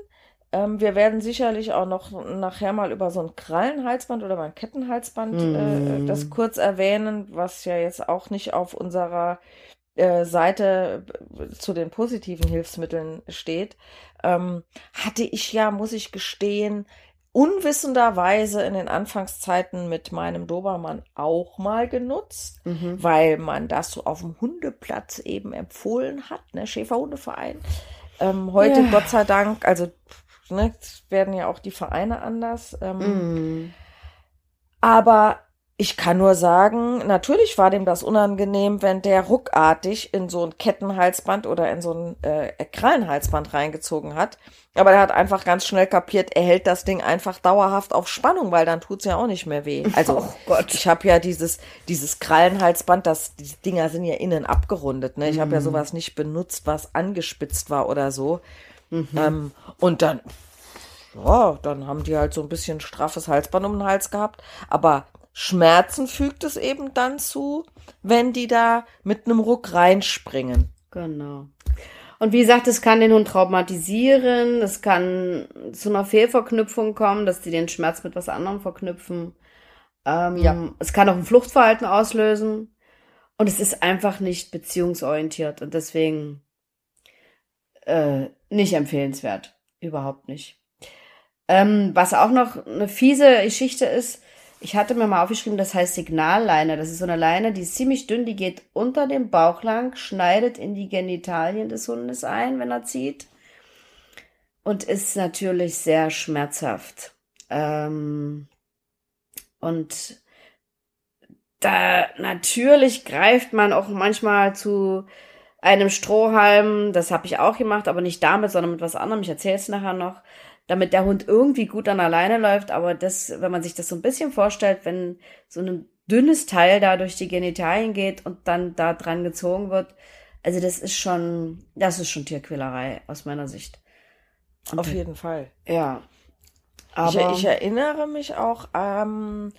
Ähm, wir werden sicherlich auch noch nachher mal über so ein Krallenhalsband oder ein Kettenhalsband äh, das kurz erwähnen, was ja jetzt auch nicht auf unserer äh, Seite äh, zu den positiven Hilfsmitteln steht. Ähm, hatte ich ja, muss ich gestehen, unwissenderweise in den Anfangszeiten mit meinem Dobermann auch mal genutzt, Mhm. weil man das so auf dem Hundeplatz eben empfohlen hat, ne, Schäferhundeverein. Ähm, heute, Ja. Gott sei Dank, also ne, es werden ja auch die Vereine anders. Ähm, Mhm. aber ich kann nur sagen, natürlich war dem das unangenehm, wenn der ruckartig in so ein Kettenhalsband oder in so ein äh, Krallenhalsband reingezogen hat. Aber er hat einfach ganz schnell kapiert, er hält das Ding einfach dauerhaft auf Spannung, weil dann tut's ja auch nicht mehr weh. Also Oh Gott. ich habe ja dieses dieses Krallenhalsband, das die Dinger sind ja innen abgerundet. Ne? Ich habe ja sowas nicht benutzt, was angespitzt war oder so. Ähm, und dann ja, dann haben die halt so ein bisschen straffes Halsband um den Hals gehabt. Aber Schmerzen fügt es eben dann zu, wenn die da mit einem Ruck reinspringen. Genau. Und wie gesagt, es kann den Hund traumatisieren, es kann zu einer Fehlverknüpfung kommen, dass die den Schmerz mit was anderem verknüpfen. Ähm, Ja. Es kann auch ein Fluchtverhalten auslösen. Und es ist einfach nicht beziehungsorientiert und deswegen äh, nicht empfehlenswert. Überhaupt nicht. Ähm, was auch noch eine fiese Geschichte ist, ich hatte mir mal aufgeschrieben, das heißt Signalleine. Das ist so eine Leine, die ist ziemlich dünn, die geht unter dem Bauch lang, schneidet in die Genitalien des Hundes ein, wenn er zieht. Und ist natürlich sehr schmerzhaft. Ähm, und da natürlich greift man auch manchmal zu einem Strohhalm. Das habe ich auch gemacht, aber nicht damit, sondern mit was anderem. Ich erzähle es nachher noch damit der Hund irgendwie gut an alleine läuft. Aber das, wenn man sich das so ein bisschen vorstellt, wenn so ein dünnes Teil da durch die Genitalien geht und dann da dran gezogen wird, also das ist schon, das ist schon Tierquälerei aus meiner Sicht. Auf jeden Fall. Ja. Ich, Aber ich erinnere mich auch ähm,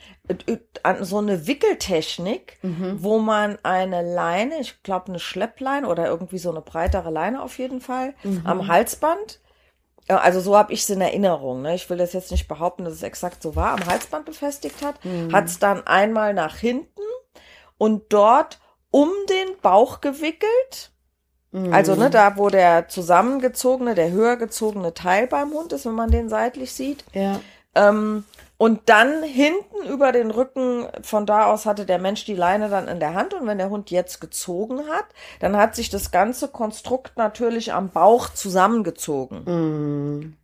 an so eine Wickeltechnik, Mhm. wo man eine Leine, ich glaube eine Schleppleine oder irgendwie so eine breitere Leine auf jeden Fall, Mhm. am Halsband. äh, Also so habe ich es in Erinnerung. Ne? Ich will das jetzt nicht behaupten, dass es exakt so war. Am Halsband befestigt hat, Mhm. hat es dann einmal nach hinten und dort um den Bauch gewickelt. Mhm. Also ne, da wo der zusammengezogene, der höher gezogene Teil beim Hund ist, wenn man den seitlich sieht. ja. Ähm, und dann hinten über den Rücken, von da aus hatte der Mensch die Leine dann in der Hand und wenn der Hund jetzt gezogen hat, dann hat sich das ganze Konstrukt natürlich am Bauch zusammengezogen. Mhm.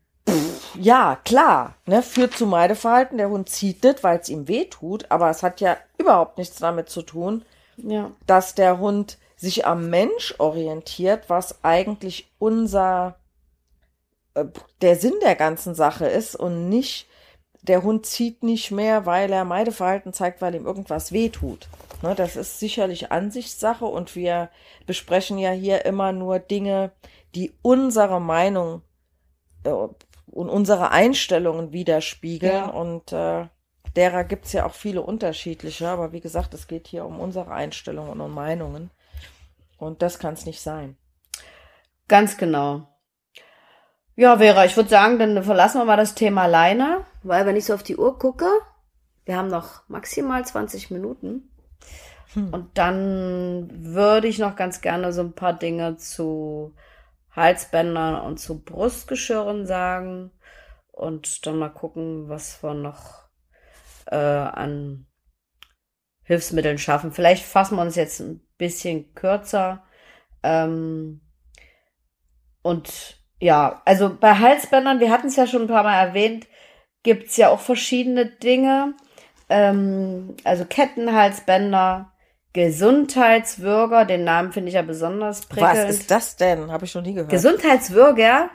Ja, klar, ne, führt zu Meideverhalten. Der Hund zieht nicht, weil es ihm weh tut, aber es hat ja überhaupt nichts damit zu tun, Ja. dass der Hund sich am Mensch orientiert, was eigentlich unser äh, der Sinn der ganzen Sache ist und nicht der Hund zieht nicht mehr, weil er Meideverhalten zeigt, weil ihm irgendwas wehtut. Ne, das ist sicherlich Ansichtssache und wir besprechen ja hier immer nur Dinge, die unsere Meinung äh, und unsere Einstellungen widerspiegeln Ja. und äh, derer gibt's ja auch viele unterschiedliche, aber wie gesagt, es geht hier um unsere Einstellungen und Meinungen und das kann's nicht sein. Ganz genau. Ja, Vera, ich würde sagen, dann verlassen wir mal das Thema Leine, weil wenn ich so auf die Uhr gucke, wir haben noch maximal 20 Minuten. Und dann würde ich noch ganz gerne so ein paar Dinge zu Halsbändern und zu Brustgeschirren sagen und dann mal gucken, was wir noch äh, an Hilfsmitteln schaffen. Vielleicht fassen wir uns jetzt ein bisschen kürzer. Ähm, und ja, also bei Halsbändern, wir hatten es ja schon ein paar Mal erwähnt, gibt's ja auch verschiedene Dinge. Ähm, also Kettenhalsbänder, Gesundheitswürger, den Namen finde ich ja besonders prickelnd. Was ist das denn? Habe ich noch nie gehört. Gesundheitswürger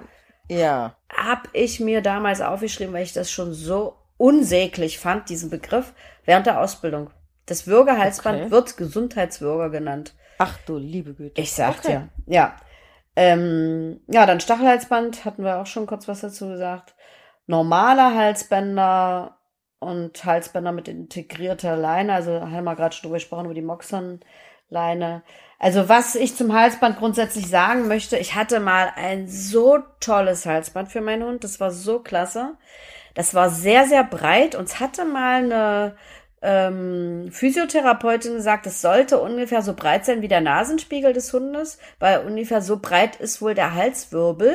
ja. habe ich mir damals aufgeschrieben, weil ich das schon so unsäglich fand, diesen Begriff, während der Ausbildung. Das Würgehalsband Okay. wird Gesundheitswürger genannt. Ach du liebe Güte. Ich sag Okay. dir. Ja. Ähm, ja, dann Stachelhalsband, hatten wir auch schon kurz was dazu gesagt. Normale Halsbänder und Halsbänder mit integrierter Leine. Also haben wir gerade schon drüber gesprochen, über die Moxon-Leine. Also was ich zum Halsband grundsätzlich sagen möchte, ich hatte mal ein so tolles Halsband für meinen Hund. Das war so klasse. Das war sehr, sehr breit und es hatte mal eine ähm, Physiotherapeutin gesagt, es sollte ungefähr so breit sein wie der Nasenspiegel des Hundes, weil ungefähr so breit ist wohl der Halswirbel.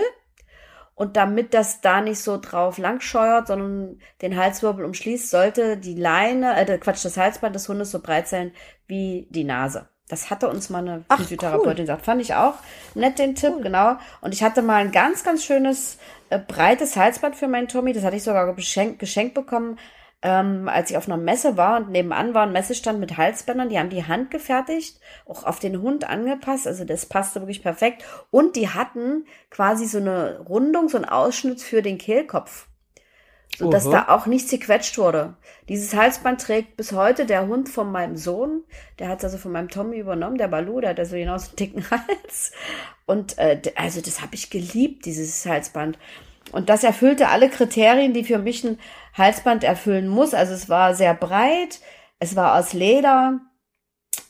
Und damit das da nicht so drauf langscheuert, sondern den Halswirbel umschließt, sollte die Leine, äh, Quatsch, das Halsband des Hundes so breit sein wie die Nase. Das hatte uns mal eine Ach, Physiotherapeutin cool. gesagt. Fand ich auch nett den Tipp, genau. Und ich hatte mal ein ganz, ganz schönes, äh, breites Halsband für meinen Tommy. Das hatte ich sogar geschenkt, geschenkt bekommen. Ähm, als ich auf einer Messe war und nebenan war ein Messestand mit Halsbändern, die haben die Hand gefertigt, auch auf den Hund angepasst, also das passte wirklich perfekt. Und die hatten quasi so eine Rundung, so einen Ausschnitt für den Kehlkopf. So dass da auch nichts gequetscht wurde. Dieses Halsband trägt bis heute der Hund von meinem Sohn. Der hat es also von meinem Tommy übernommen, der Balu, der hat so hinaus einen dicken Hals. Und äh, also das habe ich geliebt, dieses Halsband. Und das erfüllte alle Kriterien, die für mich ein Halsband erfüllen muss. Also es war sehr breit, es war aus Leder,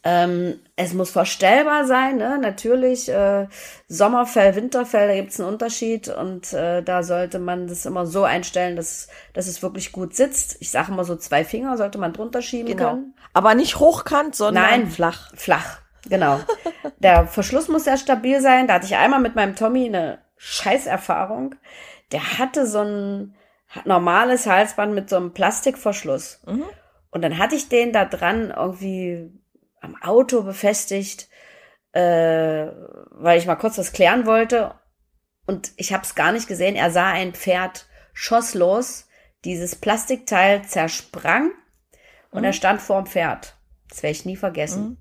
ähm, es muss verstellbar sein, ne? natürlich. Äh, Sommerfell, Winterfell, da gibt es einen Unterschied und äh, da sollte man das immer so einstellen, dass, dass es wirklich gut sitzt. Ich sage immer so zwei Finger sollte man drunter schieben genau. können. Aber nicht hochkant, sondern Nein, flach. Flach, genau. Der Verschluss muss sehr stabil sein. Da hatte ich einmal mit meinem Tommy eine Scheißerfahrung. Der hatte so ein normales Halsband mit so einem Plastikverschluss. Mhm. Und dann hatte ich den da dran irgendwie am Auto befestigt, äh, weil ich mal kurz was klären wollte. Und ich habe es gar nicht gesehen. Er sah ein Pferd, schoss los, dieses Plastikteil zersprang und mhm. er stand vor dem Pferd. Das werde ich nie vergessen. Mhm.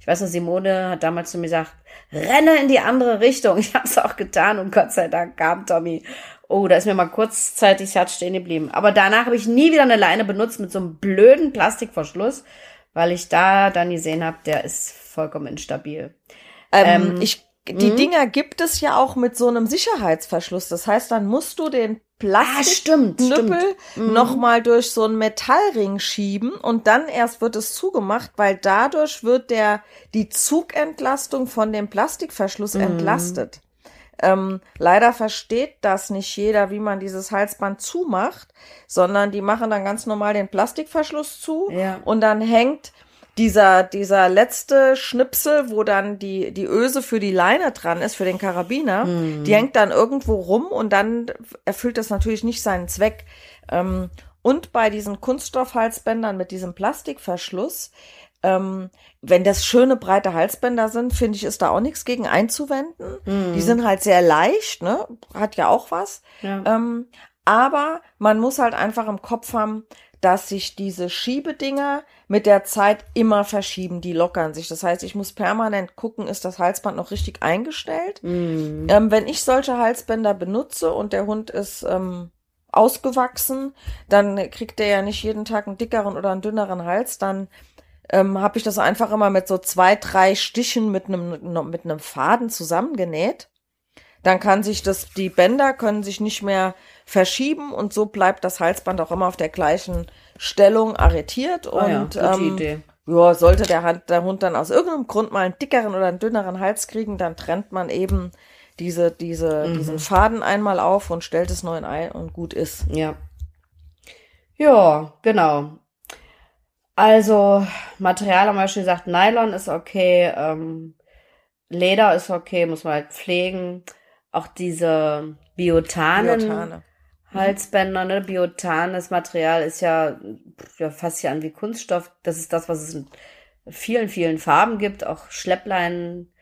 Ich weiß noch, Simone hat damals zu mir gesagt, renne in die andere Richtung. Ich habe es auch getan und Gott sei Dank kam Tommy Oh, da ist mir mal kurzzeitig das Herz stehen geblieben. Aber danach habe ich nie wieder eine Leine benutzt mit so einem blöden Plastikverschluss, weil ich da dann gesehen habe, der ist vollkommen instabil. Ähm, ähm, ich, die mh? Dinger gibt es ja auch mit so einem Sicherheitsverschluss. Das heißt, dann musst du den Plastikknüppel ah, mhm. nochmal durch so einen Metallring schieben und dann erst wird es zugemacht, weil dadurch wird der, die Zugentlastung von dem Plastikverschluss mhm. entlastet. Ähm, leider versteht das nicht jeder, wie man dieses Halsband zumacht, sondern die machen dann ganz normal den Plastikverschluss zu ja. und dann hängt dieser, dieser letzte Schnipsel, wo dann die, die Öse für die Leine dran ist, für den Karabiner, mhm. die hängt dann irgendwo rum und dann erfüllt das natürlich nicht seinen Zweck. Ähm, und bei diesen Kunststoffhalsbändern mit diesem Plastikverschluss ähm, wenn das schöne breite Halsbänder sind, finde ich, ist da auch nichts gegen einzuwenden. Mhm. Die sind halt sehr leicht, ne? Hat ja auch was. Ja. Ähm, aber man muss halt einfach im Kopf haben, dass sich diese Schiebedinger mit der Zeit immer verschieben, die lockern sich. Das heißt, ich muss permanent gucken, ist das Halsband noch richtig eingestellt. Mhm. Ähm, wenn ich solche Halsbänder benutze und der Hund ist ähm, ausgewachsen, dann kriegt der ja nicht jeden Tag einen dickeren oder einen dünneren Hals, dann ähm, habe ich das einfach immer mit so zwei, drei Stichen mit einem mit einem Faden zusammengenäht. Dann kann sich das, die Bänder können sich nicht mehr verschieben und so bleibt das Halsband auch immer auf der gleichen Stellung arretiert. Oh und ja, ähm, Idee. ja, sollte der, Hand, der Hund dann aus irgendeinem Grund mal einen dickeren oder einen dünneren Hals kriegen, dann trennt man eben diese, diese, mhm. diesen Faden einmal auf und stellt es neu ein und gut ist. Ja. Ja, genau. Also, Material haben wir schon gesagt, Nylon ist okay, ähm, Leder ist okay, muss man halt pflegen. Auch diese Biotanen, Biotane. Halsbänder, ne? Biotan, das Material ist ja, ja fast ja an wie Kunststoff. Das ist das, was es in vielen, vielen Farben gibt. Auch Schleppleinen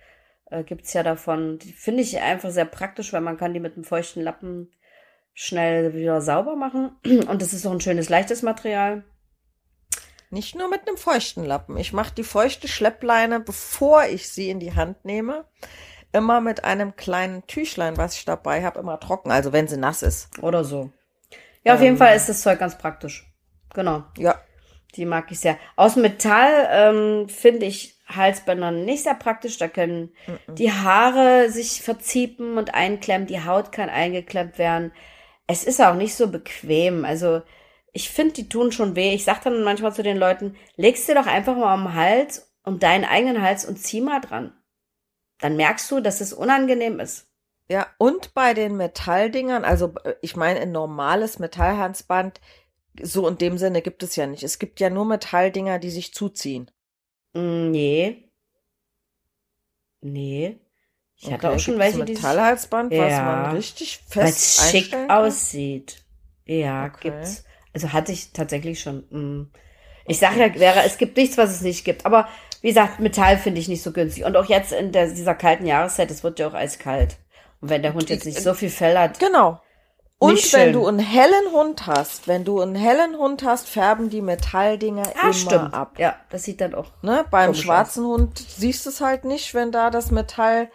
äh, gibt's ja davon. Die finde ich einfach sehr praktisch, weil man kann die mit einem feuchten Lappen schnell wieder sauber machen. Und das ist auch ein schönes, leichtes Material. Nicht nur mit einem feuchten Lappen. Ich mache die feuchte Schleppleine, bevor ich sie in die Hand nehme, immer mit einem kleinen Tüchlein, was ich dabei habe, immer trocken. Also wenn sie nass ist. Oder so. Ja, auf ähm, jeden Fall ist das Zeug ganz praktisch. Genau. Ja. Die mag ich sehr. Aus Metall ähm, finde ich Halsbänder nicht sehr praktisch. Da können mm -mm. die Haare sich verziepen und einklemmen. Die Haut kann eingeklemmt werden. Es ist auch nicht so bequem. Also ich finde, die tun schon weh. Ich sag dann manchmal zu den Leuten, legst dir doch einfach mal um den Hals, um deinen eigenen Hals und zieh mal dran. Dann merkst du, dass es unangenehm ist. Ja, und bei den Metalldingern, also äh, ich meine, ein normales Metallhandsband, so in dem Sinne gibt es ja nicht. Es gibt ja nur Metalldinger, die sich zuziehen. Mm, nee. Nee. Ich hatte okay, auch schon welche, die Metallhalsband, ja, was man richtig fest was schick aussieht. Ja, okay. gibt's. Also hatte ich tatsächlich schon. Mh. Mm. Ich sage ja, wäre, es gibt nichts, was es nicht gibt. Aber wie gesagt, Metall finde ich nicht so günstig. Und auch jetzt in der, dieser kalten Jahreszeit, es wird ja auch eiskalt. Und wenn der Hund jetzt nicht so viel Fell hat. Genau. Und wenn du einen hellen Hund hast, wenn du einen hellen Hund hast, färben die Metalldinger Ah, immer stimmt. ab. Ja, das sieht dann auch. Ne? Beim schwarzen Hund siehst du es halt nicht, wenn da das Metall,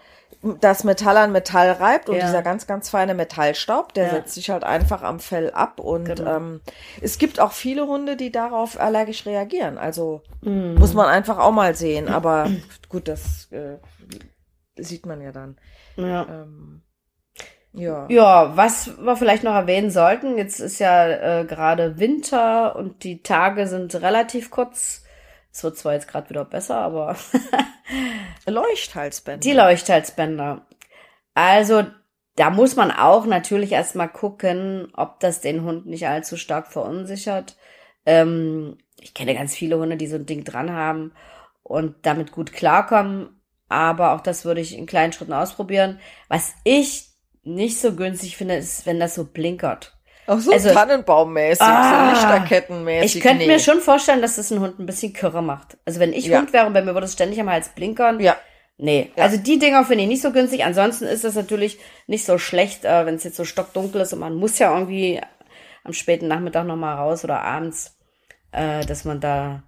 das Metall an Metall reibt und Ja. dieser ganz, ganz feine Metallstaub, der Ja. setzt sich halt einfach am Fell ab. Und Genau. ähm, es gibt auch viele Hunde, die darauf allergisch reagieren. Also Mhm. muss man einfach auch mal sehen. Aber gut, das äh, sieht man ja dann. Ja. Ähm, ja. Ja, was wir vielleicht noch erwähnen sollten, jetzt ist ja äh, gerade Winter und die Tage sind relativ kurz. Es wird zwar jetzt gerade wieder besser, aber Leuchthalsbänder. die Leuchthalsbänder. Also, da muss man auch natürlich erstmal gucken, ob das den Hund nicht allzu stark verunsichert. Ähm, ich kenne ganz viele Hunde, die so ein Ding dran haben und damit gut klarkommen. Aber auch das würde ich in kleinen Schritten ausprobieren. Was ich nicht so günstig finde, ist, wenn das so blinkert. Auch so also- Tannenbaummäßig, Ah. so Lichterkettenmäßig. Ich könnte nee. mir schon vorstellen, dass das einen Hund ein bisschen kirre macht. Also wenn ich Ja. Hund wäre und bei mir würde es ständig am Hals blinkern, Ja. Nee, Ja. also die Dinger finde ich nicht so günstig. Ansonsten ist das natürlich nicht so schlecht, äh, wenn es jetzt so stockdunkel ist und man muss ja irgendwie am späten Nachmittag noch mal raus oder abends, äh, dass man da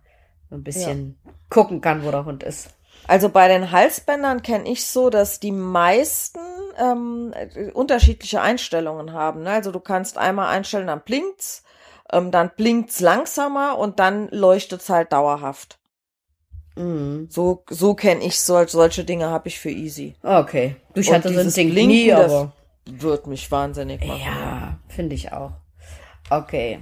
so ein bisschen gucken kann, wo der Hund ist. Also bei den Halsbändern kenne ich so, dass die meisten ähm, äh, unterschiedliche Einstellungen haben. Ne? Also du kannst einmal einstellen, dann blinkt's, ähm, dann blinkt's langsamer und dann leuchtet's halt dauerhaft. Mhm. So, so kenne ich sol solche Dinge habe ich für easy. Okay. Du, ich hatte so ein Ding Blinken, nie, aber Wird mich wahnsinnig machen. ja, finde ich auch. Okay.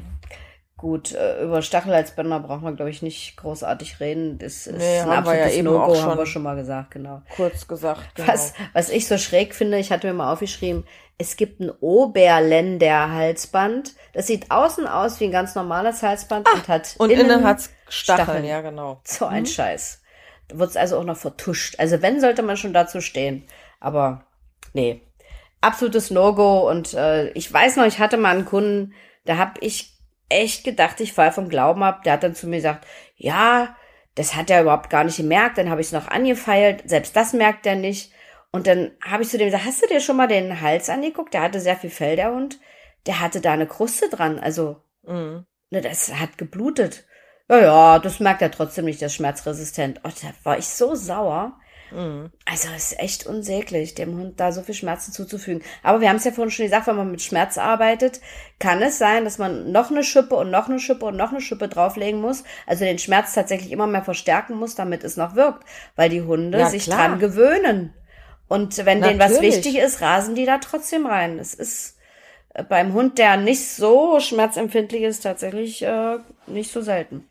Gut, äh, über Stachelhalsbänder brauchen wir, glaube ich, nicht großartig reden. Das ist Nee, ein haben wir ja absolutes eben No-Go, haben wir schon. mal gesagt, genau. Kurz gesagt. Genau. Was, was ich so schräg finde, ich hatte mir mal aufgeschrieben, es gibt ein Oberländer-Halsband. Das sieht außen aus wie ein ganz normales Halsband und hat Und innen, innen, hat's Stacheln, Stacheln. ja genau. so ein Scheiß. Da wird's also auch noch vertuscht. Also wenn, sollte man schon dazu stehen. Aber nee, absolutes No-Go. Und äh, ich weiß noch, ich hatte mal einen Kunden, da hab ich echt gedacht, ich fall vom Glauben ab. Der hat dann zu mir gesagt, ja, das hat er überhaupt gar nicht gemerkt. Dann habe ich es noch angefeilt. Selbst das merkt er nicht. Und dann habe ich zu dem gesagt, hast du dir schon mal den Hals angeguckt? Der hatte sehr viel Fell, der Hund. Der hatte da eine Kruste dran. Also, Mhm. ne, das hat geblutet. Ja, ja, das merkt er trotzdem nicht, das ist schmerzresistent. Oh, da war ich so sauer. Mhm. Also, es ist echt unsäglich, dem Hund da so viel Schmerzen zuzufügen. Aber wir haben es ja vorhin schon gesagt, wenn man mit Schmerz arbeitet, kann es sein, dass man noch eine Schippe und noch eine Schippe und noch eine Schippe drauflegen muss. Also den Schmerz tatsächlich immer mehr verstärken muss, damit es noch wirkt. Weil die Hunde Ja, sich klar. dran gewöhnen. Und wenn denen was Natürlich. wichtig ist, rasen die da trotzdem rein. Es ist äh, beim Hund, der nicht so schmerzempfindlich ist, tatsächlich äh, nicht so selten.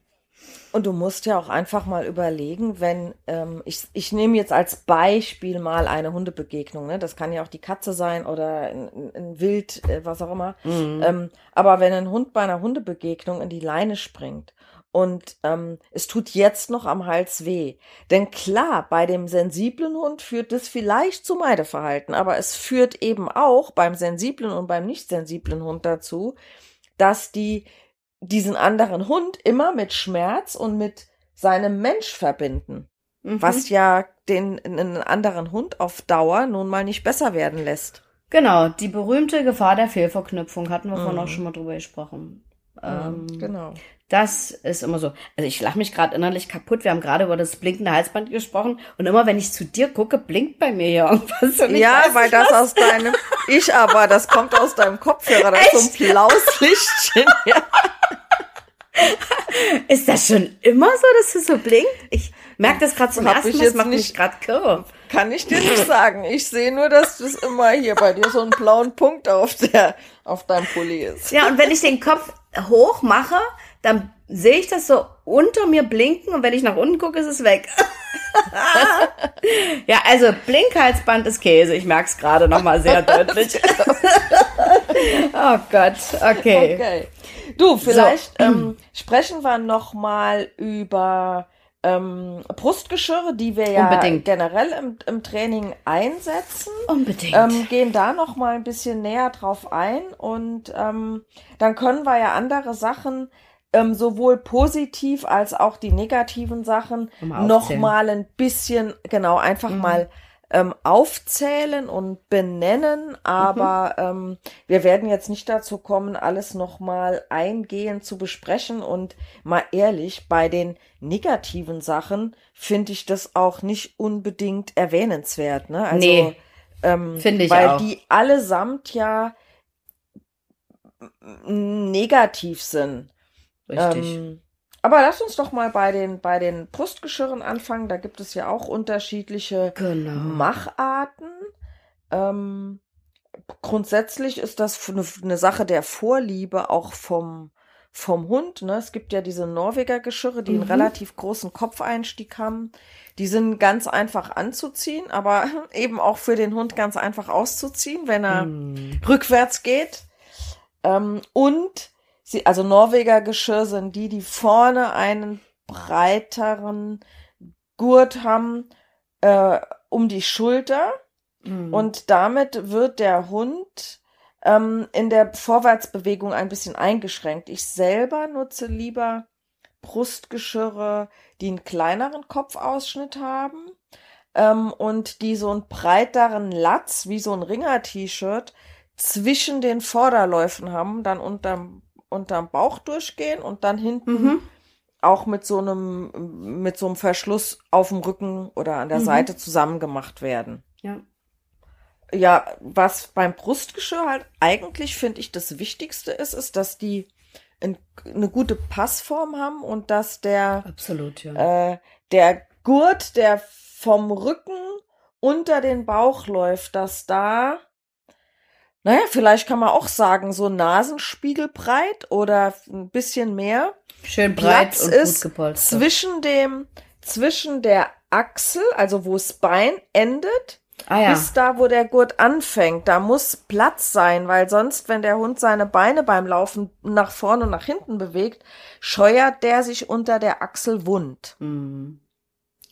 Und du musst ja auch einfach mal überlegen, wenn, ähm, ich, ich nehme jetzt als Beispiel mal eine Hundebegegnung, ne? Das kann ja auch die Katze sein oder ein, ein- Wild, äh, was auch immer. Ähm, aber wenn ein Hund bei einer Hundebegegnung in die Leine springt und ähm, es tut jetzt noch am Hals weh. Denn klar, bei dem sensiblen Hund führt das vielleicht zu Meideverhalten, aber es führt eben auch beim sensiblen und beim nicht sensiblen Hund dazu, dass die diesen anderen Hund immer mit Schmerz und mit seinem Mensch verbinden, Mhm. was ja den einen anderen Hund auf Dauer nun mal nicht besser werden lässt. Genau, die berühmte Gefahr der Fehlverknüpfung hatten wir vorhin Mhm. auch schon mal drüber gesprochen. Ähm, genau. Das ist immer so. Also ich lache mich gerade innerlich kaputt. Wir haben gerade über das blinkende Halsband gesprochen und immer wenn ich zu dir gucke, blinkt bei mir hier irgendwas. Ja, weil das was. aus deinem, ich aber, das kommt aus deinem Kopfhörer, da ist so ein blaues Lichtchen. Ja. Ist das schon immer so, dass es so blinkt? Ich merke das gerade zum Hab ersten Mal. Das macht mich nicht- gerade kirre. Kann ich dir nicht sagen. Ich sehe nur, dass das immer hier bei dir so einen blauen Punkt auf der, auf deinem Pulli ist. Ja, und wenn ich den Kopf hoch mache, dann sehe ich das so unter mir blinken und wenn ich nach unten gucke, ist es weg. ja, also Blinkhalsband ist Käse. Ich merke es gerade nochmal sehr deutlich. oh Gott, okay. Okay. Du, vielleicht ähm, sprechen wir noch mal über ähm, Brustgeschirre, die wir ja Unbedingt. generell im, im Training einsetzen. Unbedingt. Ähm, gehen da noch mal ein bisschen näher drauf ein und ähm, dann können wir ja andere Sachen ähm, sowohl positiv als auch die negativen Sachen Nochmal ein bisschen genau einfach mal ähm, aufzählen und benennen, aber mhm. ähm, wir werden jetzt nicht dazu kommen, alles nochmal eingehend zu besprechen. Und mal ehrlich, bei den negativen Sachen finde ich das auch nicht unbedingt erwähnenswert. Ne? Also, nee, ähm, finde ich weil auch. die allesamt ja negativ sind. Richtig. Ähm, aber lass uns doch mal bei den, bei den Brustgeschirren anfangen. Da gibt es ja auch unterschiedliche genau. Macharten. Ähm, grundsätzlich ist das eine, eine, Sache der Vorliebe auch vom, vom Hund. Ne? Es gibt ja diese Norweger Geschirre, die mhm. einen relativ großen Kopfeinstieg haben. Die sind ganz einfach anzuziehen, aber eben auch für den Hund ganz einfach auszuziehen, wenn er mhm. rückwärts geht. Ähm, und sie, also Norweger Geschirr sind die, die vorne einen breiteren Gurt haben äh, um die Schulter. Mhm. Und damit wird der Hund ähm, in der Vorwärtsbewegung ein bisschen eingeschränkt. Ich selber nutze lieber Brustgeschirre, die einen kleineren Kopfausschnitt haben ähm, und die so einen breiteren Latz, wie so ein Ringer-T-Shirt, zwischen den Vorderläufen haben, dann unterm, unterm Bauch durchgehen und dann hinten mhm. auch mit so einem, mit so einem Verschluss auf dem Rücken oder an der mhm. Seite zusammen gemacht werden. Ja. Ja, was beim Brustgeschirr halt eigentlich, finde ich, das Wichtigste ist, ist, dass die in, eine gute Passform haben und dass der, Absolut, ja. äh, der Gurt, der vom Rücken unter den Bauch läuft, dass da naja, vielleicht kann man auch sagen, so Nasenspiegelbreit oder ein bisschen mehr. Schön breit Platz und ist gut gepolstert. Zwischen dem, zwischen der Achsel, also wo das Bein endet, ah, ja. bis da, wo der Gurt anfängt. Da muss Platz sein, weil sonst, wenn der Hund seine Beine beim Laufen nach vorne und nach hinten bewegt, scheuert der sich unter der Achsel wund. Mhm.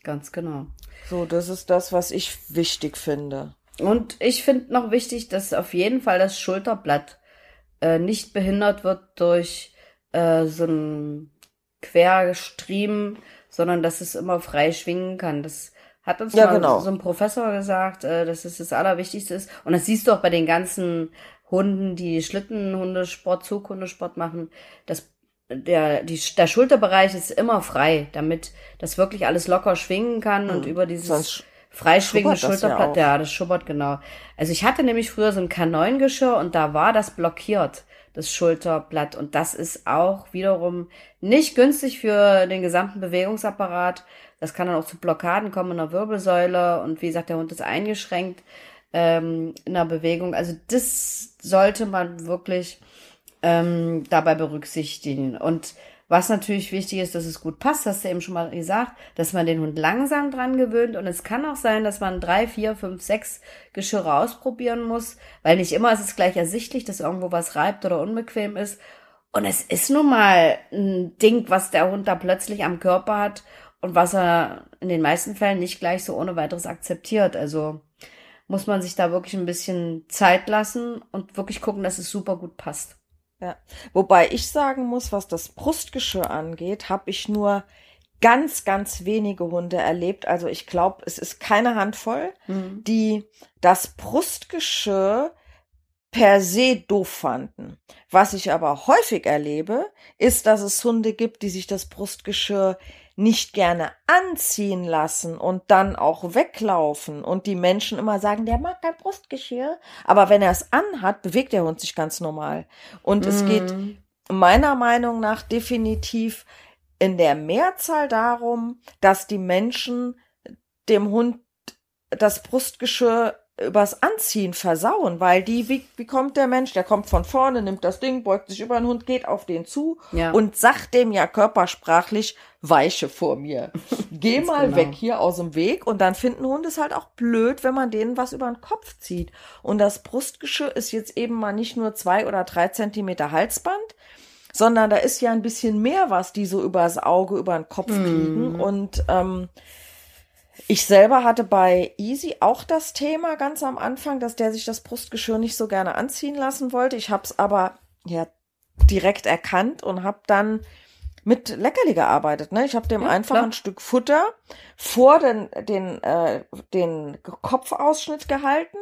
Ganz genau. So, das ist das, was ich wichtig finde. Und ich finde noch wichtig, dass auf jeden Fall das Schulterblatt äh, nicht behindert wird durch äh, so ein Querstriemen, sondern dass es immer frei schwingen kann. Das hat uns ja, mal genau. so ein Professor gesagt, äh, dass es das Allerwichtigste ist. Und das siehst du auch bei den ganzen Hunden, die Schlittenhundesport, Zughundesport machen, dass der, die, der Schulterbereich ist immer frei, damit das wirklich alles locker schwingen kann und mhm. über dieses Sonst Freischwingende Schulterblatt, ja, ja, das schubbert, genau. Also ich hatte nämlich früher so ein K9-Geschirr und da war das blockiert, das Schulterblatt. Und das ist auch wiederum nicht günstig für den gesamten Bewegungsapparat. Das kann dann auch zu Blockaden kommen in der Wirbelsäule und wie gesagt, der Hund ist eingeschränkt ähm, in der Bewegung. Also das sollte man wirklich ähm, dabei berücksichtigen. Und was natürlich wichtig ist, dass es gut passt, hast du eben schon mal gesagt, dass man den Hund langsam dran gewöhnt. Und es kann auch sein, dass man drei, vier, fünf, sechs Geschirre ausprobieren muss, weil nicht immer ist es gleich ersichtlich, dass irgendwo was reibt oder unbequem ist. Und es ist nun mal ein Ding, was der Hund da plötzlich am Körper hat und was er in den meisten Fällen nicht gleich so ohne weiteres akzeptiert. Also muss man sich da wirklich ein bisschen Zeit lassen und wirklich gucken, dass es super gut passt. Ja, wobei ich sagen muss, was das Brustgeschirr angeht, habe ich nur ganz, ganz wenige Hunde erlebt. Also ich glaube, es ist keine Handvoll, mhm. die das Brustgeschirr per se doof fanden. Was ich aber häufig erlebe, ist, dass es Hunde gibt, die sich das Brustgeschirr nicht gerne anziehen lassen und dann auch weglaufen und die Menschen immer sagen, der mag kein Brustgeschirr. Aber wenn er es anhat, bewegt der Hund sich ganz normal. Und mm. es geht mhm. meiner Meinung nach definitiv in der Mehrzahl darum, dass die Menschen dem Hund das Brustgeschirr übers Anziehen versauen, weil die, wie, wie kommt der Mensch? Der kommt von vorne, nimmt das Ding, beugt sich über den Hund, geht auf den zu ja. und sagt dem ja körpersprachlich, weiche vor mir. Geh mal genau. weg hier aus dem Weg und dann finden Hunde es halt auch blöd, wenn man denen was über den Kopf zieht. Und das Brustgeschirr ist jetzt eben mal nicht nur zwei oder drei Zentimeter Halsband, sondern da ist ja ein bisschen mehr was, die so übers Auge, über den Kopf kriegen mm. und ähm, ich selber hatte bei Easy auch das Thema ganz am Anfang, dass der sich das Brustgeschirr nicht so gerne anziehen lassen wollte. Ich habe es aber ja direkt erkannt und habe dann mit Leckerli gearbeitet. Ne? Ich habe dem Ja, einfach klar. ein Stück Futter vor den, den, äh, den Kopfausschnitt gehalten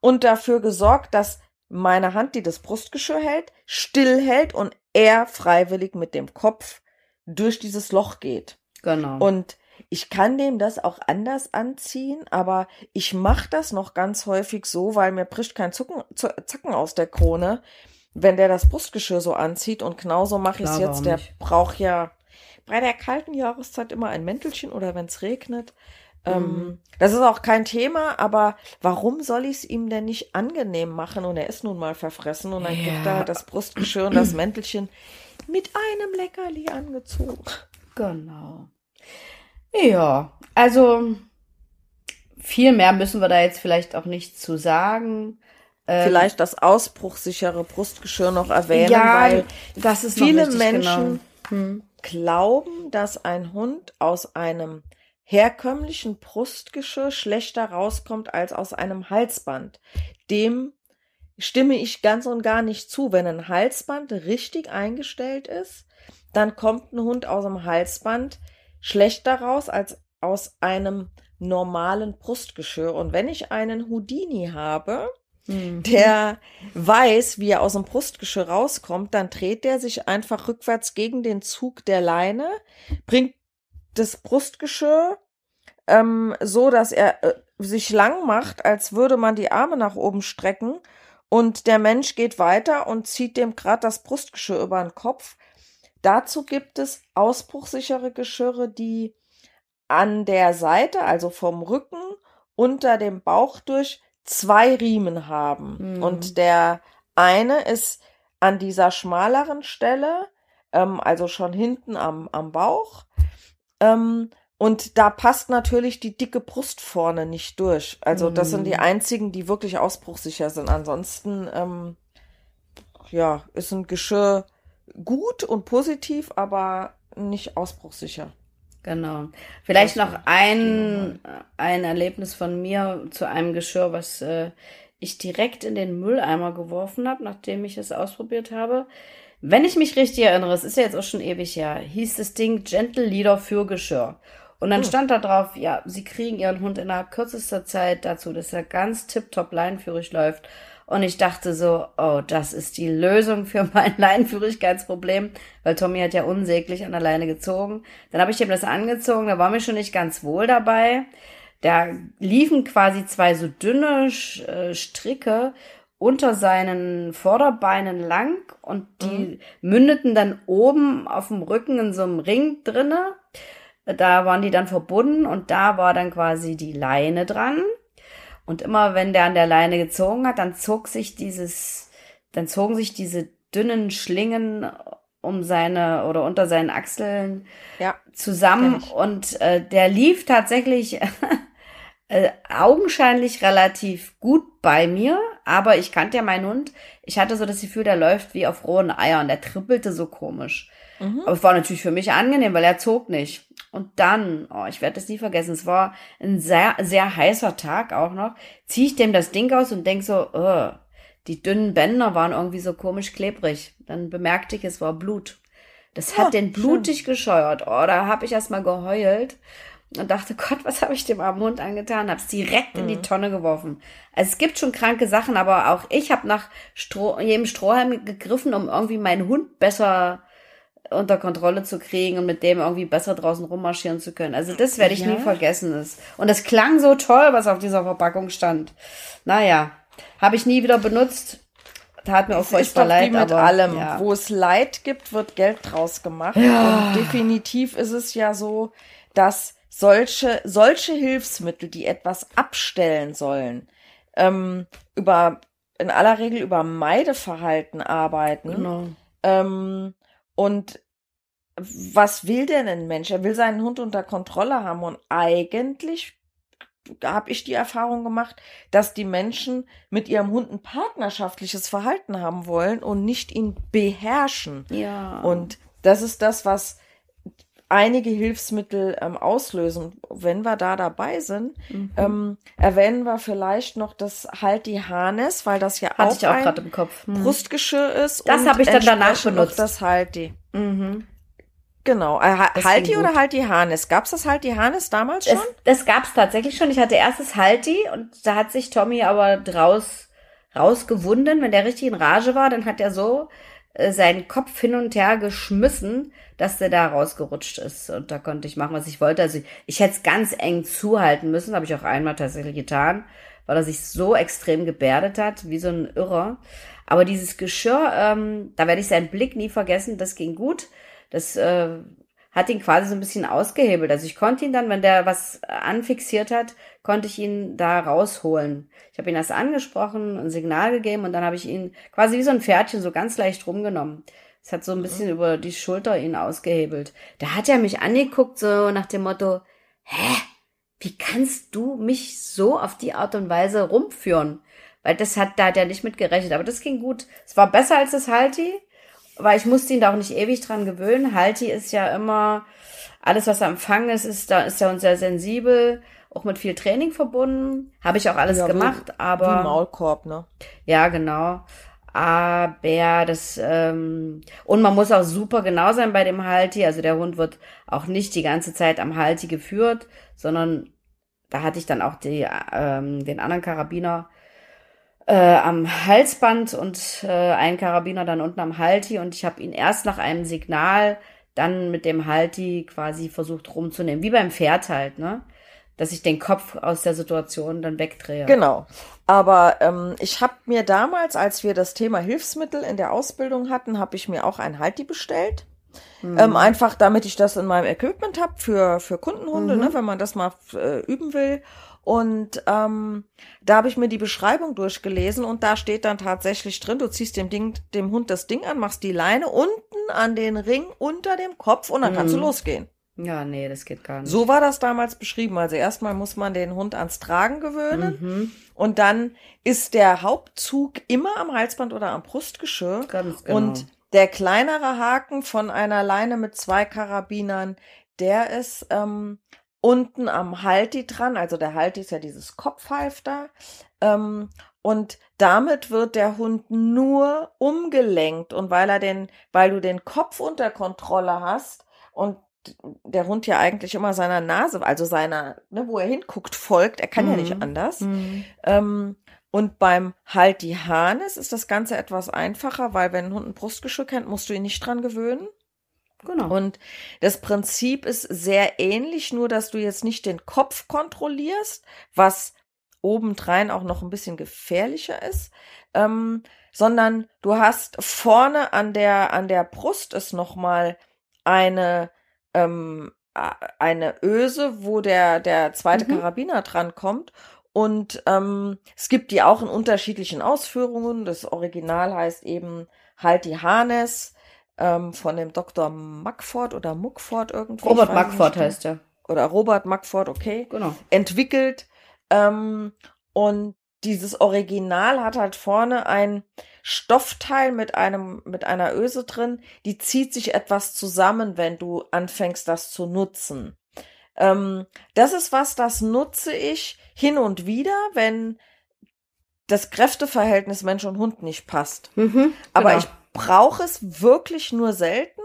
und dafür gesorgt, dass meine Hand, die das Brustgeschirr hält, stillhält und er freiwillig mit dem Kopf durch dieses Loch geht. Genau. Und ich kann dem das auch anders anziehen, aber ich mache das noch ganz häufig so, weil mir bricht kein Zucken, Zacken aus der Krone, wenn der das Brustgeschirr so anzieht. Und genauso mache ich es jetzt. Der braucht ja bei der kalten Jahreszeit immer ein Mäntelchen oder wenn es regnet. Mhm. Ähm, das ist auch kein Thema, aber warum soll ich es ihm denn nicht angenehm machen? Und er ist nun mal verfressen und dann Ja. er das Brustgeschirr und das Mäntelchen mit einem Leckerli angezogen. Genau. Ja, also viel mehr müssen wir da jetzt vielleicht auch nicht zu sagen. Ähm, vielleicht das ausbruchsichere Brustgeschirr noch erwähnen, ja, weil das ist viele wichtig, Menschen Genau. Hm. glauben, dass ein Hund aus einem herkömmlichen Brustgeschirr schlechter rauskommt als aus einem Halsband. Dem stimme ich ganz und gar nicht zu. Wenn ein Halsband richtig eingestellt ist, dann kommt ein Hund aus dem Halsband schlechter raus als aus einem normalen Brustgeschirr. Und wenn ich einen Houdini habe, Hm. der weiß, wie er aus dem Brustgeschirr rauskommt, dann dreht er sich einfach rückwärts gegen den Zug der Leine, bringt das Brustgeschirr ähm, so, dass er äh, sich lang macht, als würde man die Arme nach oben strecken und der Mensch geht weiter und zieht dem gerade das Brustgeschirr über den Kopf. Dazu gibt es ausbruchsichere Geschirre, die an der Seite, also vom Rücken unter dem Bauch durch zwei Riemen haben. Mhm. Und der eine ist an dieser schmaleren Stelle, ähm, also schon hinten am, am Bauch. Ähm, und da passt natürlich die dicke Brust vorne nicht durch. Also das sind die Mhm. einzigen, die wirklich ausbruchsicher sind. Ansonsten, ähm, ja, ist ein Geschirr gut und positiv, aber nicht ausbruchsicher. Genau. Vielleicht Das noch ein, ein Erlebnis von mir zu einem Geschirr, was äh, ich direkt in den Mülleimer geworfen habe, nachdem ich es ausprobiert habe. Wenn ich mich richtig erinnere, es ist ja jetzt auch schon ewig her, hieß das Ding Gentle Leader für Geschirr. Und dann Hm. stand da drauf, ja, sie kriegen ihren Hund innerhalb kürzester Zeit dazu, dass er ganz tipptopp leinenführig läuft. Und ich dachte so, oh, das ist die Lösung für mein Leinenführigkeitsproblem, weil Tommy hat ja unsäglich an der Leine gezogen. Dann habe ich ihm das angezogen, da war mir schon nicht ganz wohl dabei. Da liefen quasi zwei so dünne äh, Stricke unter seinen Vorderbeinen lang und die mündeten dann oben auf dem Rücken in so einem Ring drinne. Da waren die dann verbunden und da war dann quasi die Leine dran. Und immer wenn der an der Leine gezogen hat, dann zog sich dieses, dann zogen sich diese dünnen Schlingen um seine oder unter seinen Achseln Ja. zusammen und äh, der lief tatsächlich äh, augenscheinlich relativ gut bei mir, aber ich kannte ja meinen Hund. Ich hatte so das Gefühl, der läuft wie auf rohen Eiern, der trippelte so komisch. Mhm. Aber es war natürlich für mich angenehm, weil er zog nicht. Und dann, oh, ich werde es nie vergessen, es war ein sehr, sehr heißer Tag auch noch, ziehe ich dem das Ding aus und denk so, oh, die dünnen Bänder waren irgendwie so komisch klebrig. Dann bemerkte ich, es war Blut. Das hat Ja, den blutig gescheuert. Oh, da habe ich erst mal geheult und dachte, Gott, was habe ich dem armen Hund angetan? Hab's direkt in die Tonne geworfen. Also es gibt schon kranke Sachen, aber auch ich habe nach Stroh, jedem Strohhalm gegriffen, um irgendwie meinen Hund besser unter Kontrolle zu kriegen und mit dem irgendwie besser draußen rummarschieren zu können. Also das werde ich Ja. nie vergessen. Das- Und es klang so toll, was auf dieser Verpackung stand. Naja, habe ich nie wieder benutzt. Tat mir auch Es ist furchtbar leid, wie mit aber allem. ja. Wo es Leid gibt, wird Geld draus gemacht. Ja. Und definitiv ist es ja so, dass solche, solche Hilfsmittel, die etwas abstellen sollen, ähm, über, in aller Regel über Meideverhalten arbeiten. Genau. Ähm, und was will denn ein Mensch? Er will seinen Hund unter Kontrolle haben und eigentlich habe ich die Erfahrung gemacht, dass die Menschen mit ihrem Hund ein partnerschaftliches Verhalten haben wollen und nicht ihn beherrschen. Ja. Und das ist das, was einige Hilfsmittel ähm, auslösen. Wenn wir da dabei sind, Mhm. ähm, erwähnen wir vielleicht noch das Halt die Harness, weil das ja hatte auch, ich auch ein gerade im Kopf. Hm. Brustgeschirr ist. Das habe ich dann danach benutzt. Das Halti. Mhm. Genau. Äh, Das Halti ging oder gut. Halti Harnes? Gab's das Halti Harnes damals schon? Das, das gab's tatsächlich schon. Ich hatte erstes Halti und da hat sich Tommy aber draus rausgewunden. Wenn der richtig in Rage war, dann hat er so seinen Kopf hin und her geschmissen, dass der da rausgerutscht ist. Und da konnte ich machen, was ich wollte. Also ich, ich hätte es ganz eng zuhalten müssen, habe ich auch einmal tatsächlich getan, weil er sich so extrem gebärdet hat, wie so ein Irrer. Aber dieses Geschirr, ähm, da werde ich seinen Blick nie vergessen, das ging gut. Das äh, hat ihn quasi so ein bisschen ausgehebelt. Also ich konnte ihn dann, wenn der was anfixiert hat, konnte ich ihn da rausholen. Ich habe ihn erst angesprochen, ein Signal gegeben und dann habe ich ihn quasi wie so ein Pferdchen so ganz leicht rumgenommen. Es hat so ein bisschen über die Schulter ihn ausgehebelt. Da hat er mich angeguckt, so nach dem Motto, hä? Wie kannst du mich so auf die Art und Weise rumführen? Weil das hat, da hat er nicht mit gerechnet. Aber das ging gut. Es war besser als das Halti, weil ich musste ihn da auch nicht ewig dran gewöhnen. Halti ist ja immer, alles was am Fang ist, ist da, ist ja uns sehr sensibel, auch mit viel Training verbunden. Habe ich auch alles Ja, wie- gemacht, Wie aber. Maulkorb, ne? Ja, genau. Aber das, ähm, und man muss auch super genau sein bei dem Halti. Also der Hund wird auch nicht die ganze Zeit am Halti geführt, sondern da hatte ich dann auch die, ähm, den anderen Karabiner äh, am Halsband und äh, einen Karabiner dann unten am Halti und ich habe ihn erst nach einem Signal dann mit dem Halti quasi versucht rumzunehmen, wie beim Pferd halt, ne? Dass ich den Kopf aus der Situation dann wegdrehe. Genau. Aber ähm, ich habe mir damals, als wir das Thema Hilfsmittel in der Ausbildung hatten, habe ich mir auch ein Halti bestellt. Ähm, einfach damit ich das in meinem Equipment habe für, für Kundenhunde, ne, wenn man das mal äh, üben will. Und ähm, da habe ich mir die Beschreibung durchgelesen und da steht dann tatsächlich drin, du ziehst dem Ding, dem Hund das Ding an, machst die Leine unten an den Ring unter dem Kopf und dann kannst du losgehen. Ja, nee, das geht gar nicht. So war das damals beschrieben. Also erstmal muss man den Hund ans Tragen gewöhnen Mhm. und dann ist der Hauptzug immer am Halsband oder am Brustgeschirr. Ganz genau. Und der kleinere Haken von einer Leine mit zwei Karabinern, der ist ähm, unten am Halti dran. Also der Halti ist ja dieses Kopfhalfter. Ähm, und damit wird der Hund nur umgelenkt. Und weil er den, weil du den Kopf unter Kontrolle hast und der Hund ja eigentlich immer seiner Nase, also seiner, ne, wo er hinguckt, folgt, er kann ja nicht Mhm. anders. Mhm. Ähm, und beim Halti Harnes ist das Ganze etwas einfacher, weil wenn ein Hund ein Brustgeschirr kennt, musst du ihn nicht dran gewöhnen. Genau. Und das Prinzip ist sehr ähnlich, nur dass du jetzt nicht den Kopf kontrollierst, was obendrein auch noch ein bisschen gefährlicher ist, ähm, sondern du hast vorne an der an der Brust ist noch mal eine ähm, eine Öse, wo der der zweite Mhm. Karabiner dran kommt. Und ähm, es gibt die auch in unterschiedlichen Ausführungen. Das Original heißt eben Halti Harnes ähm, von dem Dr. Muckford oder Muckford irgendwie. Robert Mackford nicht. heißt er. Oder Robert Muckford, okay. Genau. Entwickelt. Ähm, und dieses Original hat halt vorne ein Stoffteil mit einem, mit einer Öse drin, die zieht sich etwas zusammen, wenn du anfängst, das zu nutzen. Ähm, das ist was, das nutze ich hin und wieder, wenn das Kräfteverhältnis Mensch und Hund nicht passt. Mhm, Aber genau. ich brauche es wirklich nur selten.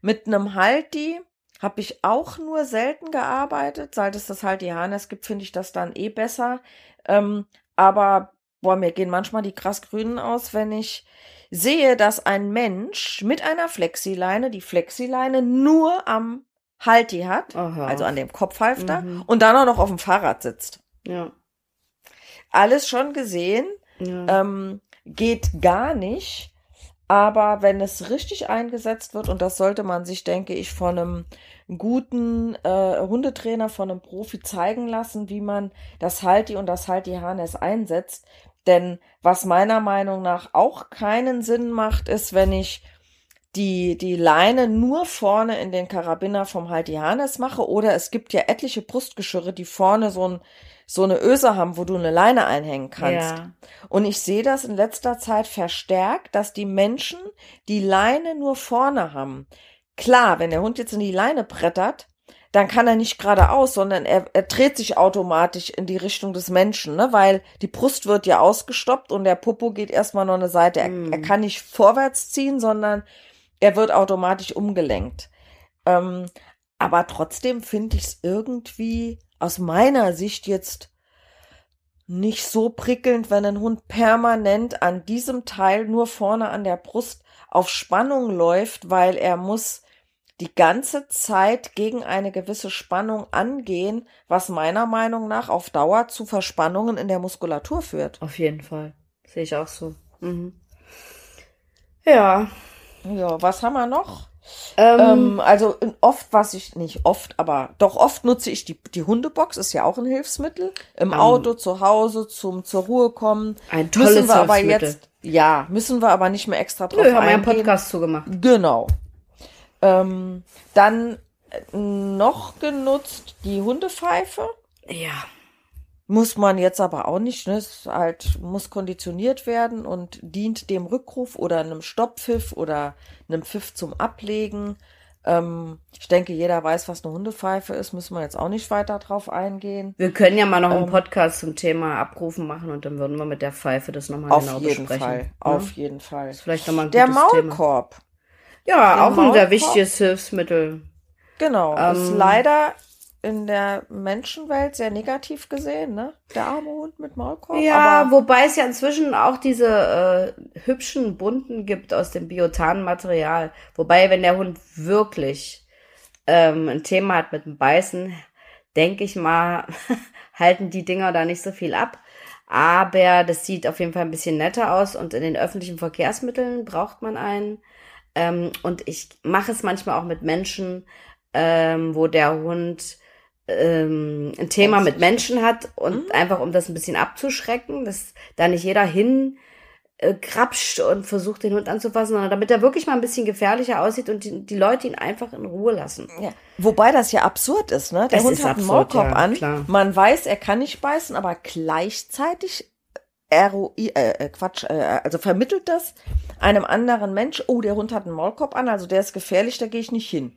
Mit einem Halti habe ich auch nur selten gearbeitet. Seit es das Halti Harness gibt, finde ich das dann eh besser. Ähm, aber boah, mir gehen manchmal die krass grünen aus, wenn ich sehe, dass ein Mensch mit einer Flexileine die Flexileine nur am Halti hat, Aha. also an dem Kopfhalfter, Mhm. und dann auch noch auf dem Fahrrad sitzt. Ja. Alles schon gesehen. ja. Ähm, geht gar nicht. Aber wenn es richtig eingesetzt wird, und das sollte man sich, denke ich, von einem guten äh, Hundetrainer, von einem Profi zeigen lassen, wie man das Halti und das Halti Harness einsetzt. Denn was meiner Meinung nach auch keinen Sinn macht, ist, wenn ich die, die Leine nur vorne in den Karabiner vom Halti Harness mache. Oder es gibt ja etliche Brustgeschirre, die vorne so, ein, so eine Öse haben, wo du eine Leine einhängen kannst. Ja. Und ich sehe das in letzter Zeit verstärkt, dass die Menschen die Leine nur vorne haben. Klar, wenn der Hund jetzt in die Leine brettert, dann kann er nicht geradeaus, sondern er, er dreht sich automatisch in die Richtung des Menschen, ne? weil die Brust wird ja ausgestoppt und der Popo geht erstmal noch eine Seite. Er, Mm. er kann nicht vorwärts ziehen, sondern er wird automatisch umgelenkt. Ähm, aber trotzdem finde ich es irgendwie aus meiner Sicht jetzt nicht so prickelnd, wenn ein Hund permanent an diesem Teil nur vorne an der Brust auf Spannung läuft, weil er muss die ganze Zeit gegen eine gewisse Spannung angehen, was meiner Meinung nach auf Dauer zu Verspannungen in der Muskulatur führt. Auf jeden Fall. Sehe ich auch so. Mhm. Ja. Ja, was haben wir noch? Ähm, ähm, also oft, was ich nicht oft, aber doch oft nutze ich die, die Hundebox, ist ja auch ein Hilfsmittel. Im um, Auto, zu Hause, zum zur Ruhe kommen. Ein tolles müssen wir aber jetzt, ja, müssen wir aber nicht mehr extra drauf Nö, haben wir einen Podcast zugemacht. Genau. Ähm, dann noch genutzt die Hundepfeife. Ja. Muss man jetzt aber auch nicht, ne? Es halt, muss konditioniert werden und dient dem Rückruf oder einem Stopppfiff oder einem Pfiff zum Ablegen. Ähm, ich denke, jeder weiß, was eine Hundepfeife ist, müssen wir jetzt auch nicht weiter drauf eingehen. Wir können ja mal noch einen ähm, Podcast zum Thema Abrufen machen und dann würden wir mit der Pfeife das nochmal genau besprechen. Fall, ja? Auf jeden Fall. Ist vielleicht nochmal ein Der Maulkorb. Thema. Ja, auch ein sehr wichtiges Hilfsmittel. Genau. Ähm, ist leider in der Menschenwelt sehr negativ gesehen, ne? Der arme Hund mit Maulkorb. Ja, wobei es ja inzwischen auch diese äh, hübschen Bunten gibt aus dem biotanen Material. Wobei, wenn der Hund wirklich ähm, ein Thema hat mit dem Beißen, denke ich mal, halten die Dinger da nicht so viel ab. Aber das sieht auf jeden Fall ein bisschen netter aus und in den öffentlichen Verkehrsmitteln braucht man einen. Ähm, und ich mache es manchmal auch mit Menschen, ähm, wo der Hund ähm, ein Thema mit Menschen hat und mhm. einfach um das ein bisschen abzuschrecken, dass da nicht jeder hin äh, krapscht und versucht den Hund anzufassen, sondern damit er wirklich mal ein bisschen gefährlicher aussieht und die, die Leute ihn einfach in Ruhe lassen. Ja. Wobei das ja absurd ist, ne? Der es Hund hat absurd, einen Maulkorb ja, an, klar. man weiß, er kann nicht beißen, aber gleichzeitig ROI, äh, äh, Quatsch, äh, also vermittelt das einem anderen Mensch, oh, der Hund hat einen Maulkorb an, also der ist gefährlich, da gehe ich nicht hin.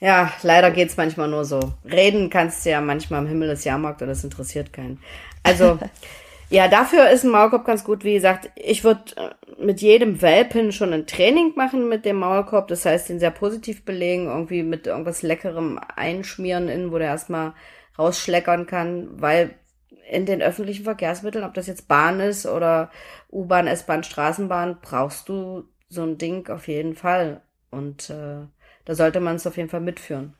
Ja, leider geht's manchmal nur so. Reden kannst du ja manchmal im Himmel des Jahrmarkt und das interessiert keinen. Also, ja, dafür ist ein Maulkorb ganz gut. Wie gesagt, ich würde äh, mit jedem Welpen schon ein Training machen mit dem Maulkorb. Das heißt, den sehr positiv belegen, irgendwie mit irgendwas Leckerem einschmieren in, wo der erstmal rausschleckern kann, weil in den öffentlichen Verkehrsmitteln, ob das jetzt Bahn ist oder U-Bahn, S-Bahn, Straßenbahn, brauchst du so ein Ding auf jeden Fall. Und äh, da sollte man es auf jeden Fall mitführen.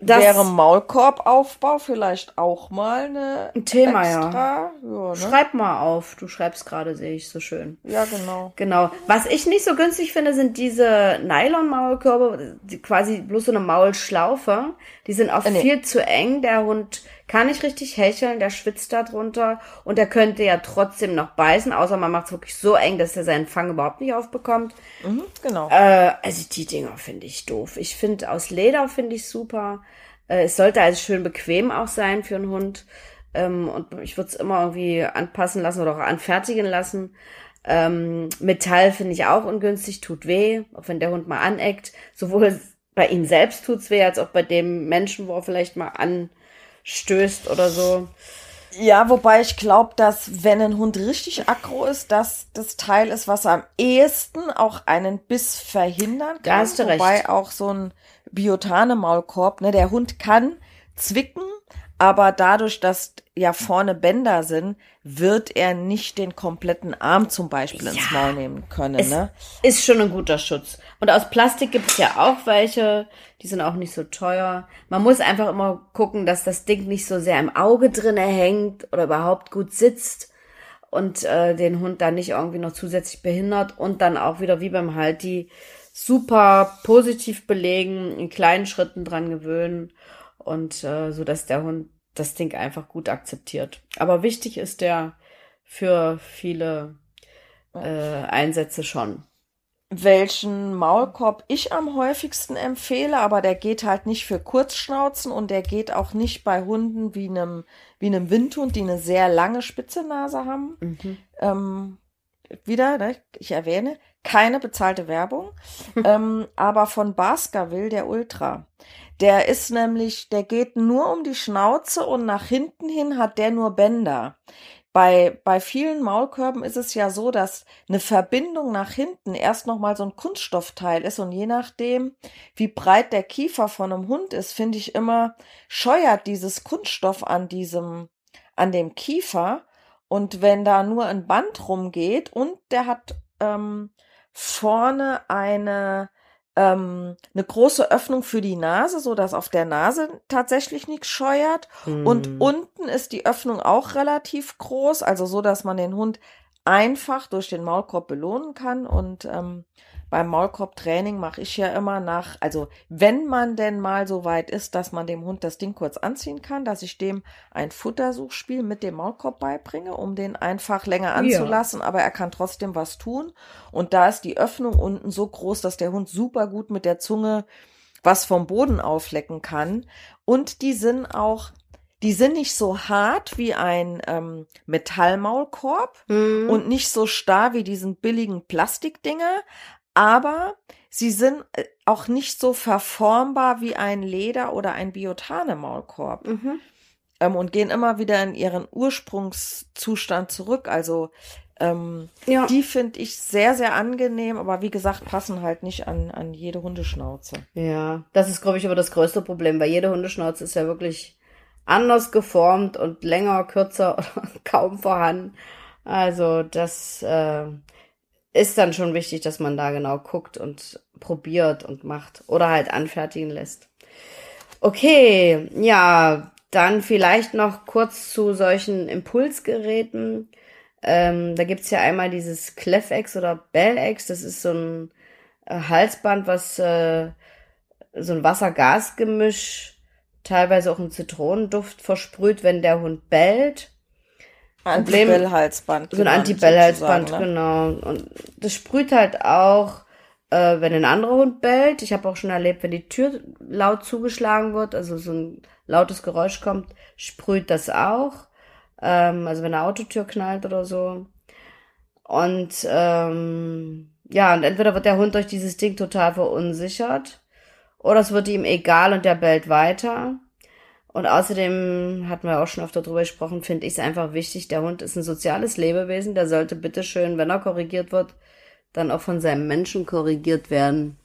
Das wäre Maulkorbaufbau vielleicht auch mal eine ein Thema, extra, ja. ja ne? Schreib mal auf. Du schreibst gerade, sehe ich so schön. Ja, genau. Genau. Was ich nicht so günstig finde, sind diese Nylon-Maulkörbe, die quasi bloß so eine Maulschlaufe. Die sind auch Äh, nee. viel zu eng. Der Hund kann nicht richtig hecheln, der schwitzt da drunter und der könnte ja trotzdem noch beißen, außer man macht es wirklich so eng, dass er seinen Fang überhaupt nicht aufbekommt. Mhm, genau. Äh, also die Dinger finde ich doof. Ich finde aus Leder finde ich super. Äh, es sollte also schön bequem auch sein für einen Hund. Ähm, und ich würde es immer irgendwie anpassen lassen oder auch anfertigen lassen. Ähm, Metall finde ich auch ungünstig, tut weh, auch wenn der Hund mal aneckt. Sowohl bei ihm selbst tut's weh, als auch bei dem Menschen, wo er vielleicht mal anstößt oder so. Ja, wobei ich glaube, dass wenn ein Hund richtig aggro ist, dass das Teil ist, was am ehesten auch einen Biss verhindern kann. Da hast du recht. Wobei auch so ein Biotane-Maulkorb, ne, der Hund kann zwicken, aber dadurch, dass ja vorne Bänder sind, wird er nicht den kompletten Arm zum Beispiel ins Ja. Maul nehmen können, Es ne? ist schon ein guter Schutz. Und aus Plastik gibt es ja auch welche, die sind auch nicht so teuer. Man muss einfach immer gucken, dass das Ding nicht so sehr im Auge drinne hängt oder überhaupt gut sitzt und äh, den Hund dann nicht irgendwie noch zusätzlich behindert und dann auch wieder wie beim Halti super positiv belegen, in kleinen Schritten dran gewöhnen und äh, so dass der Hund das Ding einfach gut akzeptiert. Aber wichtig ist der für viele äh, Einsätze schon. welchen Maulkorb ich am häufigsten empfehle, aber der geht halt nicht für Kurzschnauzen und der geht auch nicht bei Hunden wie einem, wie einem Windhund, die eine sehr lange spitze Nase haben. Ähm, wieder, ne, ich erwähne, keine bezahlte Werbung, ähm, aber von Baskerville, der Ultra. Der ist nämlich, der geht nur um die Schnauze und nach hinten hin hat der nur Bänder. bei, bei vielen Maulkörben ist es ja so, dass eine Verbindung nach hinten erst nochmal so ein Kunststoffteil ist und je nachdem, wie breit der Kiefer von einem Hund ist, finde ich immer, scheuert dieses Kunststoff an diesem, an dem Kiefer und wenn da nur ein Band rumgeht und der hat ähm, vorne eine ähm, eine große Öffnung für die Nase, so dass auf der Nase tatsächlich nichts scheuert. Hm. Und unten ist die Öffnung auch relativ groß, also so, dass man den Hund einfach durch den Maulkorb belohnen kann. Und ähm, beim Maulkorbtraining mache ich ja immer nach, also wenn man denn mal so weit ist, dass man dem Hund das Ding kurz anziehen kann, dass ich dem ein Futtersuchspiel mit dem Maulkorb beibringe, um den einfach länger anzulassen, aber er kann trotzdem was tun. Und da ist die Öffnung unten so groß, dass der Hund super gut mit der Zunge was vom Boden auflecken kann. Und die sind auch die sind nicht so hart wie ein ähm, Metallmaulkorb Mhm. und nicht so starr wie diesen billigen Plastikdinger, aber sie sind äh, auch nicht so verformbar wie ein Leder- oder ein Biotane-Maulkorb Mhm. ähm, und gehen immer wieder in ihren Ursprungszustand zurück. Also ähm, Ja. die finde ich sehr, sehr angenehm, aber wie gesagt, passen halt nicht an, an jede Hundeschnauze. Ja, das ist, glaube ich, aber das größte Problem, weil jede Hundeschnauze ist ja wirklich anders geformt und länger, kürzer oder kaum vorhanden. Also das äh, ist dann schon wichtig, dass man da genau guckt und probiert und macht oder halt anfertigen lässt. Okay, ja, dann vielleicht noch kurz zu solchen Impulsgeräten. Ähm, da gibt's ja einmal dieses Clefex oder Bellex, das ist so ein äh, Halsband, was äh, so ein Wasser-Gas-Gemisch, teilweise auch einen Zitronenduft versprüht, wenn der Hund bellt. Problem- Antibell-Halsband. So ein genannt Antibell-Halsband, ne? genau. Und das sprüht halt auch, äh, wenn ein anderer Hund bellt. Ich habe auch schon erlebt, wenn die Tür laut zugeschlagen wird, also so ein lautes Geräusch kommt, sprüht das auch. Ähm, also wenn eine Autotür knallt oder so. Und ähm, ja, und entweder wird der Hund durch dieses Ding total verunsichert oder es wird ihm egal und der bellt weiter. Und außerdem hatten wir auch schon öfter drüber gesprochen, finde ich es einfach wichtig, der Hund ist ein soziales Lebewesen, der sollte bitteschön, wenn er korrigiert wird, dann auch von seinem Menschen korrigiert werden.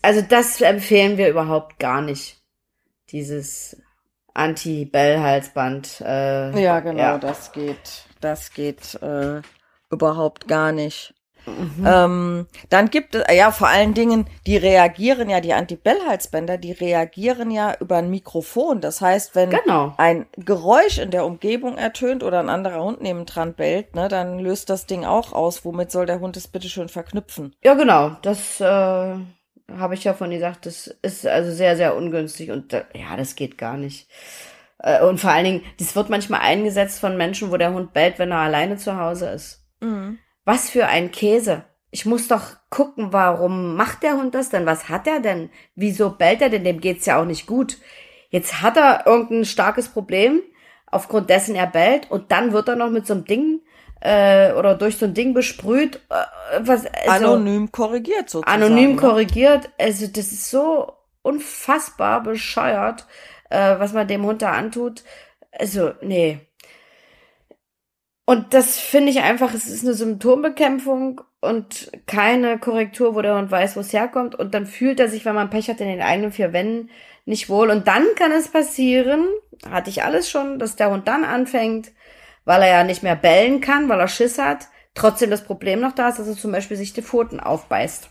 Also das empfehlen wir überhaupt gar nicht. Dieses Anti-Bell-Halsband. Äh, Ja, genau, Ja. das geht, das geht äh, überhaupt gar nicht. Mhm. Ähm, dann gibt es, ja, vor allen Dingen, die reagieren ja, die Antibell-Halsbänder, die reagieren ja über ein Mikrofon. Das heißt, wenn Genau. ein Geräusch in der Umgebung ertönt oder ein anderer Hund nebendran bellt, ne, dann löst das Ding auch aus. Womit soll der Hund es bitte schön verknüpfen? Ja, genau. Das äh, habe ich ja von gesagt. Das ist also sehr, sehr ungünstig und äh, ja, das geht gar nicht. Äh, und vor allen Dingen, das wird manchmal eingesetzt von Menschen, wo der Hund bellt, wenn er alleine zu Hause ist. Was für ein Käse. Ich muss doch gucken, warum macht der Hund das denn? Was hat er denn? Wieso bellt er denn? Dem geht's ja auch nicht gut. Jetzt hat er irgendein starkes Problem, aufgrund dessen er bellt, und dann wird er noch mit so einem Ding äh, oder durch so ein Ding besprüht. Äh, was, also, Anonym korrigiert sozusagen. anonym ne? korrigiert. Also das ist so unfassbar bescheuert, äh, was man dem Hund da antut. Also, nee. Und das finde ich einfach, es ist eine Symptombekämpfung und keine Korrektur, wo der Hund weiß, wo es herkommt. Und dann fühlt er sich, wenn man Pech hat, in den eigenen vier Wänden nicht wohl. Und dann kann es passieren, hatte ich alles schon, dass der Hund dann anfängt, weil er ja nicht mehr bellen kann, weil er Schiss hat, trotzdem das Problem noch da ist, dass er zum Beispiel sich die Pfoten aufbeißt.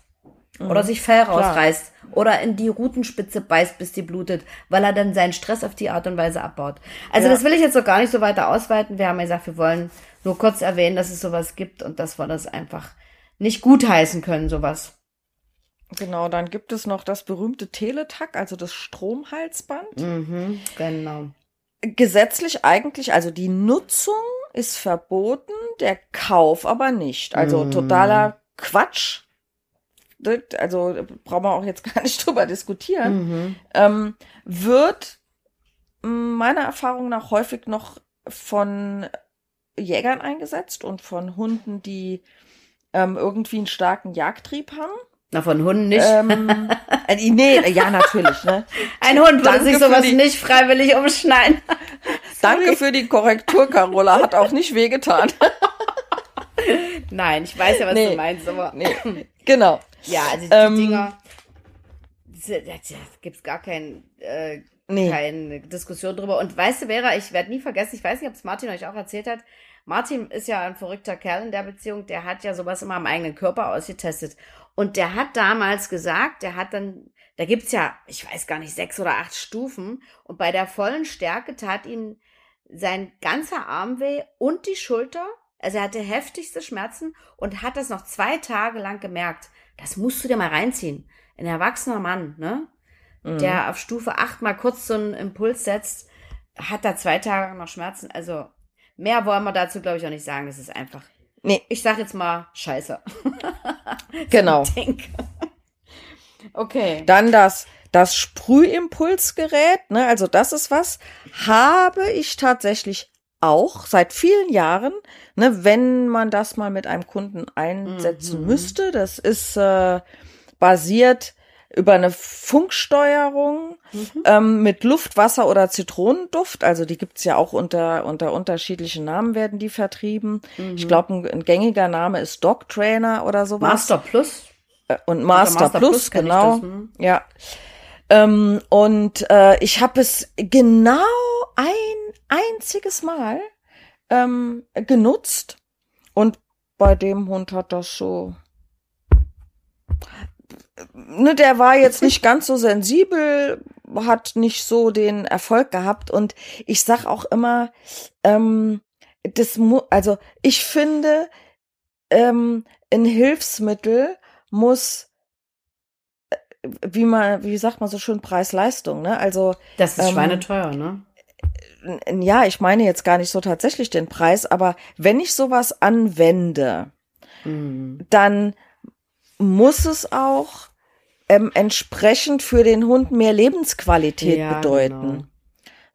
Oder sich Fell rausreißt. Oder in die Rutenspitze beißt, bis die blutet, weil er dann seinen Stress auf die Art und Weise abbaut. Also Ja. das will ich jetzt so gar nicht so weiter ausweiten. Wir haben ja gesagt, wir wollen nur kurz erwähnen, dass es sowas gibt und dass wir das einfach nicht gutheißen können, sowas. Genau, dann gibt es noch das berühmte Teletack, also das Stromhalsband. Mhm, genau. Gesetzlich eigentlich, also die Nutzung ist verboten, der Kauf aber nicht. Also Mm. totaler Quatsch. Also brauchen wir auch jetzt gar nicht drüber diskutieren. Mhm. Ähm, wird meiner Erfahrung nach häufig noch von Jägern eingesetzt und von Hunden, die ähm, irgendwie einen starken Jagdtrieb haben. Na, von Hunden nicht. Ähm, äh, nee, ja, natürlich, ne? Ein Hund würde danke sich sowas die- nicht freiwillig umschneiden. Danke für die Korrektur, Carola. Hat auch nicht wehgetan. Nein, ich weiß ja, was nee, du meinst, aber. Nee. Genau. Ja, also die ähm, Dinger. Da gibt's gar kein, äh, nee. keine Diskussion drüber. Und weißt du, Vera, ich werde nie vergessen, ich weiß nicht, ob es Martin euch auch erzählt hat. Martin ist ja ein verrückter Kerl in der Beziehung, der hat ja sowas immer am eigenen Körper ausgetestet. Und der hat damals gesagt, der hat dann, da gibt's ja, ich weiß gar nicht, sechs oder acht Stufen. Und bei der vollen Stärke tat ihm sein ganzer Arm weh und die Schulter. Also er hatte heftigste Schmerzen und hat das noch zwei Tage lang gemerkt. Das musst du dir mal reinziehen. Ein erwachsener Mann, ne? Mhm. Der auf Stufe acht mal kurz so einen Impuls setzt, hat da zwei Tage noch Schmerzen. Also mehr wollen wir dazu, glaube ich, auch nicht sagen. Es ist einfach. Nee. Ich sag jetzt mal Scheiße. genau. okay. Dann das, das Sprühimpulsgerät, ne, also das ist was, habe ich tatsächlich auch seit vielen Jahren, ne, wenn man das mal mit einem Kunden einsetzen mhm. müsste. Das ist äh, basiert über eine Funksteuerung mhm. ähm, mit Luft, Wasser oder Zitronenduft. Also die gibt's ja auch unter, unter unterschiedlichen Namen werden die vertrieben. Mhm. Ich glaube, ein, ein, gängiger Name ist Dog Trainer oder sowas. Master Plus. Äh, und Master, Master Plus, Plus genau. Das, hm. Ja. Ähm, und äh, ich habe es genau ein einziges Mal ähm, genutzt. Und bei dem Hund hat das so ne, der war jetzt nicht ganz so sensibel, hat nicht so den Erfolg gehabt. Und ich sag auch immer, ähm, das mu also ich finde, ähm, ein Hilfsmittel muss wie man, wie sagt man so schön, Preis-Leistung, ne? Also das ist ähm, schweineteuer, ne? Ja, ich meine jetzt gar nicht so tatsächlich den Preis, aber wenn ich sowas anwende, mhm. dann muss es auch ähm, entsprechend für den Hund mehr Lebensqualität ja, bedeuten. Genau.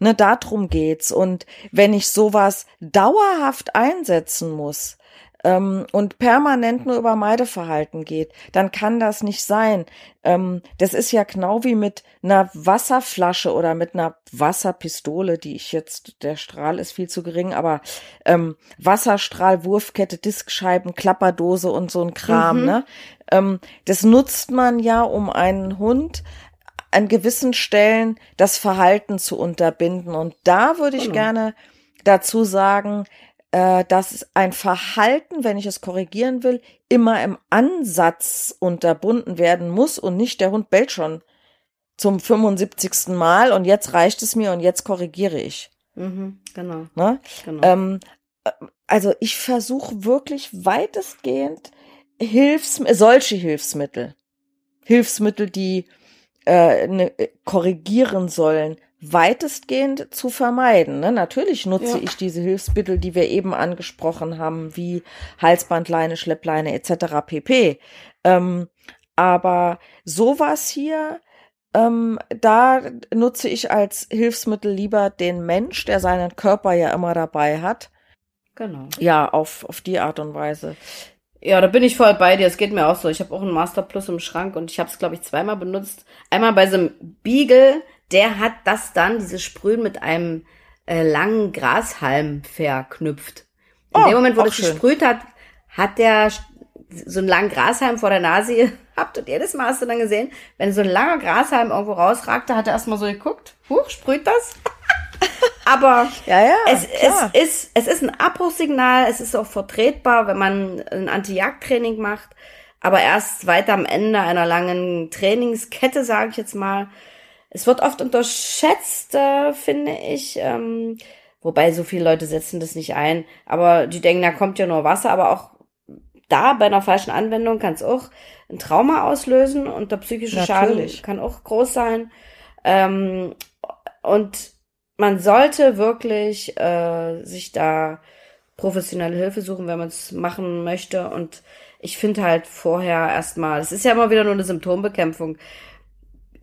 Ne, darum geht's. Und wenn ich sowas dauerhaft einsetzen muss, ähm, und permanent nur über Meideverhalten geht, dann kann das nicht sein. Ähm, das ist ja genau wie mit einer Wasserflasche oder mit einer Wasserpistole, die ich jetzt, der Strahl ist viel zu gering, aber ähm, Wasserstrahl, Wurfkette, Diskscheiben, Klapperdose und so ein Kram, mhm. ne? Ähm, das nutzt man ja, um einen Hund an gewissen Stellen das Verhalten zu unterbinden. Und da würde ich mhm. gerne dazu sagen, äh, dass ein Verhalten, wenn ich es korrigieren will, immer im Ansatz unterbunden werden muss und nicht der Hund bellt schon zum 75. Mal und jetzt reicht es mir und jetzt korrigiere ich. Mhm, genau. Ne? genau. Ähm, äh, also ich versuche wirklich weitestgehend Hilfs solche Hilfsmittel, Hilfsmittel, die äh, ne, korrigieren sollen, weitestgehend zu vermeiden. Ne? Natürlich nutze ja. ich diese Hilfsmittel, die wir eben angesprochen haben, wie Halsbandleine, Schleppleine etc. pp. Ähm, aber sowas hier, ähm, da nutze ich als Hilfsmittel lieber den Mensch, der seinen Körper ja immer dabei hat. Genau. Ja, auf, auf die Art und Weise. Ja, da bin ich voll bei dir. Es geht mir auch so. Ich habe auch einen Master Plus im Schrank und ich habe es, glaube ich, zweimal benutzt. Einmal bei so einem Beagle, der hat das dann, dieses Sprühen mit einem äh, langen Grashalm verknüpft. In oh, dem Moment, wo das schön. gesprüht hat, hat der so einen langen Grashalm vor der Nase gehabt und jedes Mal hast du dann gesehen, wenn so ein langer Grashalm irgendwo rausragte, hat er erstmal so geguckt, huch, sprüht das? Aber ja, ja, es, es, ist, es ist ein Abbruchsignal, es ist auch vertretbar, wenn man ein Anti-Jagd-Training macht, aber erst weiter am Ende einer langen Trainingskette, sage ich jetzt mal, es wird oft unterschätzt, äh, finde ich. Ähm, wobei so viele Leute setzen das nicht ein. Aber die denken, da kommt ja nur Wasser. Aber auch da bei einer falschen Anwendung kann es auch ein Trauma auslösen und der psychische Natürlich. Schaden kann auch groß sein. Ähm, und man sollte wirklich äh, sich da professionelle Hilfe suchen, wenn man es machen möchte. Und ich finde halt vorher erstmal, es ist ja immer wieder nur eine Symptombekämpfung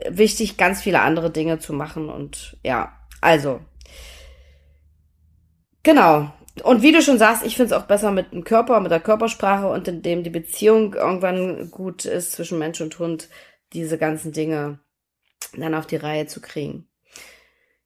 wichtig, ganz viele andere Dinge zu machen. Und ja, also. Genau. Und wie du schon sagst, ich finde es auch besser mit dem Körper, mit der Körpersprache und in dem die Beziehung irgendwann gut ist zwischen Mensch und Hund, diese ganzen Dinge dann auf die Reihe zu kriegen.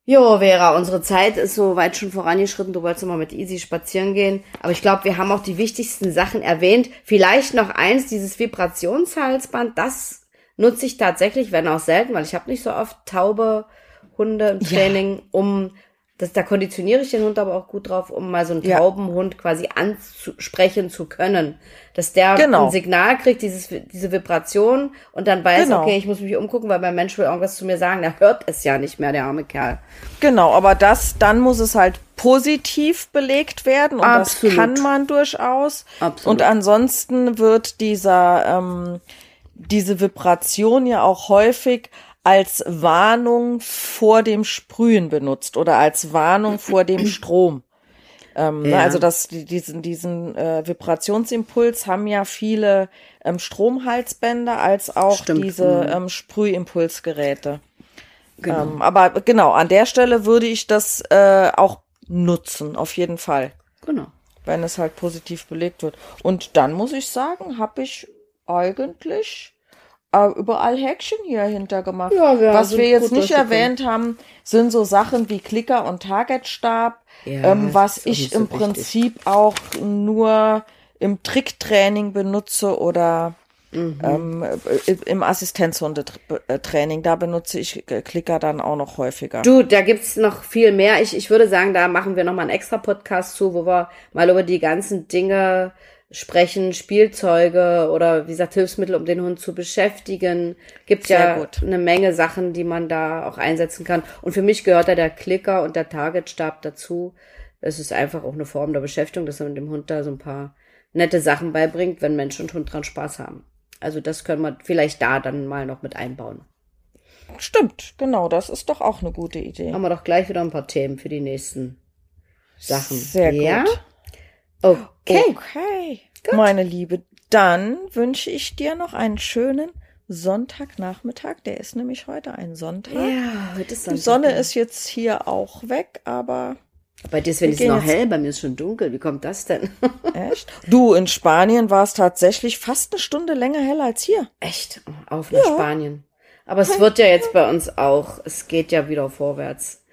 Jo, Vera, unsere Zeit ist so weit schon vorangeschritten. Du wolltest mal mit Easy spazieren gehen. Aber ich glaube, wir haben auch die wichtigsten Sachen erwähnt. Vielleicht noch eins, dieses Vibrationshalsband. Das nutze ich tatsächlich, wenn auch selten, weil ich habe nicht so oft taube Hunde im Training, ja. um das, da konditioniere ich den Hund aber auch gut drauf, um mal so einen ja. Taubenhund quasi ansprechen zu können. Dass der genau. ein Signal kriegt, dieses, diese Vibration und dann weiß, genau. okay, ich muss mich umgucken, weil mein Mensch will irgendwas zu mir sagen. Der hört es ja nicht mehr, der arme Kerl. Genau, aber das, dann muss es halt positiv belegt werden und Absolut. das kann man durchaus. Absolut. Und ansonsten wird dieser, ähm, diese Vibration ja auch häufig als Warnung vor dem Sprühen benutzt oder als Warnung vor dem Strom. Ähm, ne, ja. ne, also das, diesen, diesen äh, Vibrationsimpuls haben ja viele ähm, Stromhalsbänder als auch Stimmt. diese mhm. ähm, Sprühimpulsgeräte. Genau. Ähm, aber genau, an der Stelle würde ich das äh, auch nutzen, auf jeden Fall. Genau. Wenn es halt positiv belegt wird. Und dann muss ich sagen, habe ich eigentlich äh, überall Häkchen hier hinter gemacht. Ja, ja, Was wir jetzt nicht erwähnt haben, sind so Sachen wie Klicker und Targetstab, ja, ähm, was ich so im. Prinzip auch nur im Tricktraining benutze oder mhm. ähm, im Assistenzhundetraining. Da benutze ich Klicker dann auch noch häufiger. Du, da gibt's noch viel mehr. Ich, ich würde sagen, da machen wir noch mal einen extra Podcast zu, wo wir mal über die ganzen Dinge sprechen, Spielzeuge oder wie gesagt Hilfsmittel, um den Hund zu beschäftigen. Gibt Sehr ja gut. eine Menge Sachen, die man da auch einsetzen kann. Und für mich gehört da der Klicker und der Targetstab dazu. Es ist einfach auch eine Form der Beschäftigung, dass man dem Hund da so ein paar nette Sachen beibringt, wenn Mensch und Hund dran Spaß haben. Also das können wir vielleicht da dann mal noch mit einbauen. Stimmt, genau, das ist doch auch eine gute Idee. Haben wir doch gleich wieder ein paar Themen für die nächsten Sachen. Sehr ja? gut. Okay. Okay. Gut. Meine Liebe, dann wünsche ich dir noch einen schönen Sonntagnachmittag. Der ist nämlich heute ein Sonntag. Ja, heute ist Sonntag. Die Sonne ist jetzt hier auch weg, aber. Bei dir ist wenigstens noch hell, bei mir ist schon dunkel. Wie kommt das denn? Echt? Du, in Spanien war es tatsächlich fast eine Stunde länger hell als hier. Echt? Auf nach ja. Spanien. Aber es wird ja jetzt bei uns auch. Es geht ja wieder vorwärts.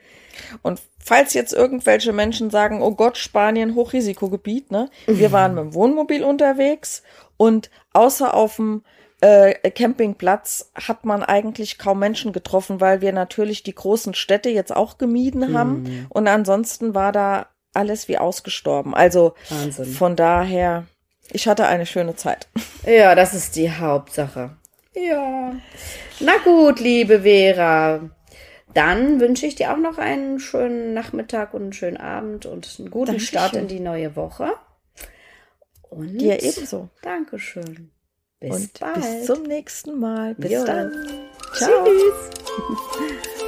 Und falls jetzt irgendwelche Menschen sagen, oh Gott, Spanien, Hochrisikogebiet, ne? Wir waren mit dem Wohnmobil unterwegs und außer auf dem äh, Campingplatz hat man eigentlich kaum Menschen getroffen, weil wir natürlich die großen Städte jetzt auch gemieden haben. Mhm. Und ansonsten war da alles wie ausgestorben. Also Wahnsinn. von daher, ich hatte eine schöne Zeit. Ja, das ist die Hauptsache. Ja. Na gut, liebe Vera. Dann wünsche ich dir auch noch einen schönen Nachmittag und einen schönen Abend und einen guten Dankeschön. Start in die neue Woche. Und dir ebenso. Dankeschön. Bis und bald. bis zum nächsten Mal. Bis jo. dann. Ciao. Tschüss.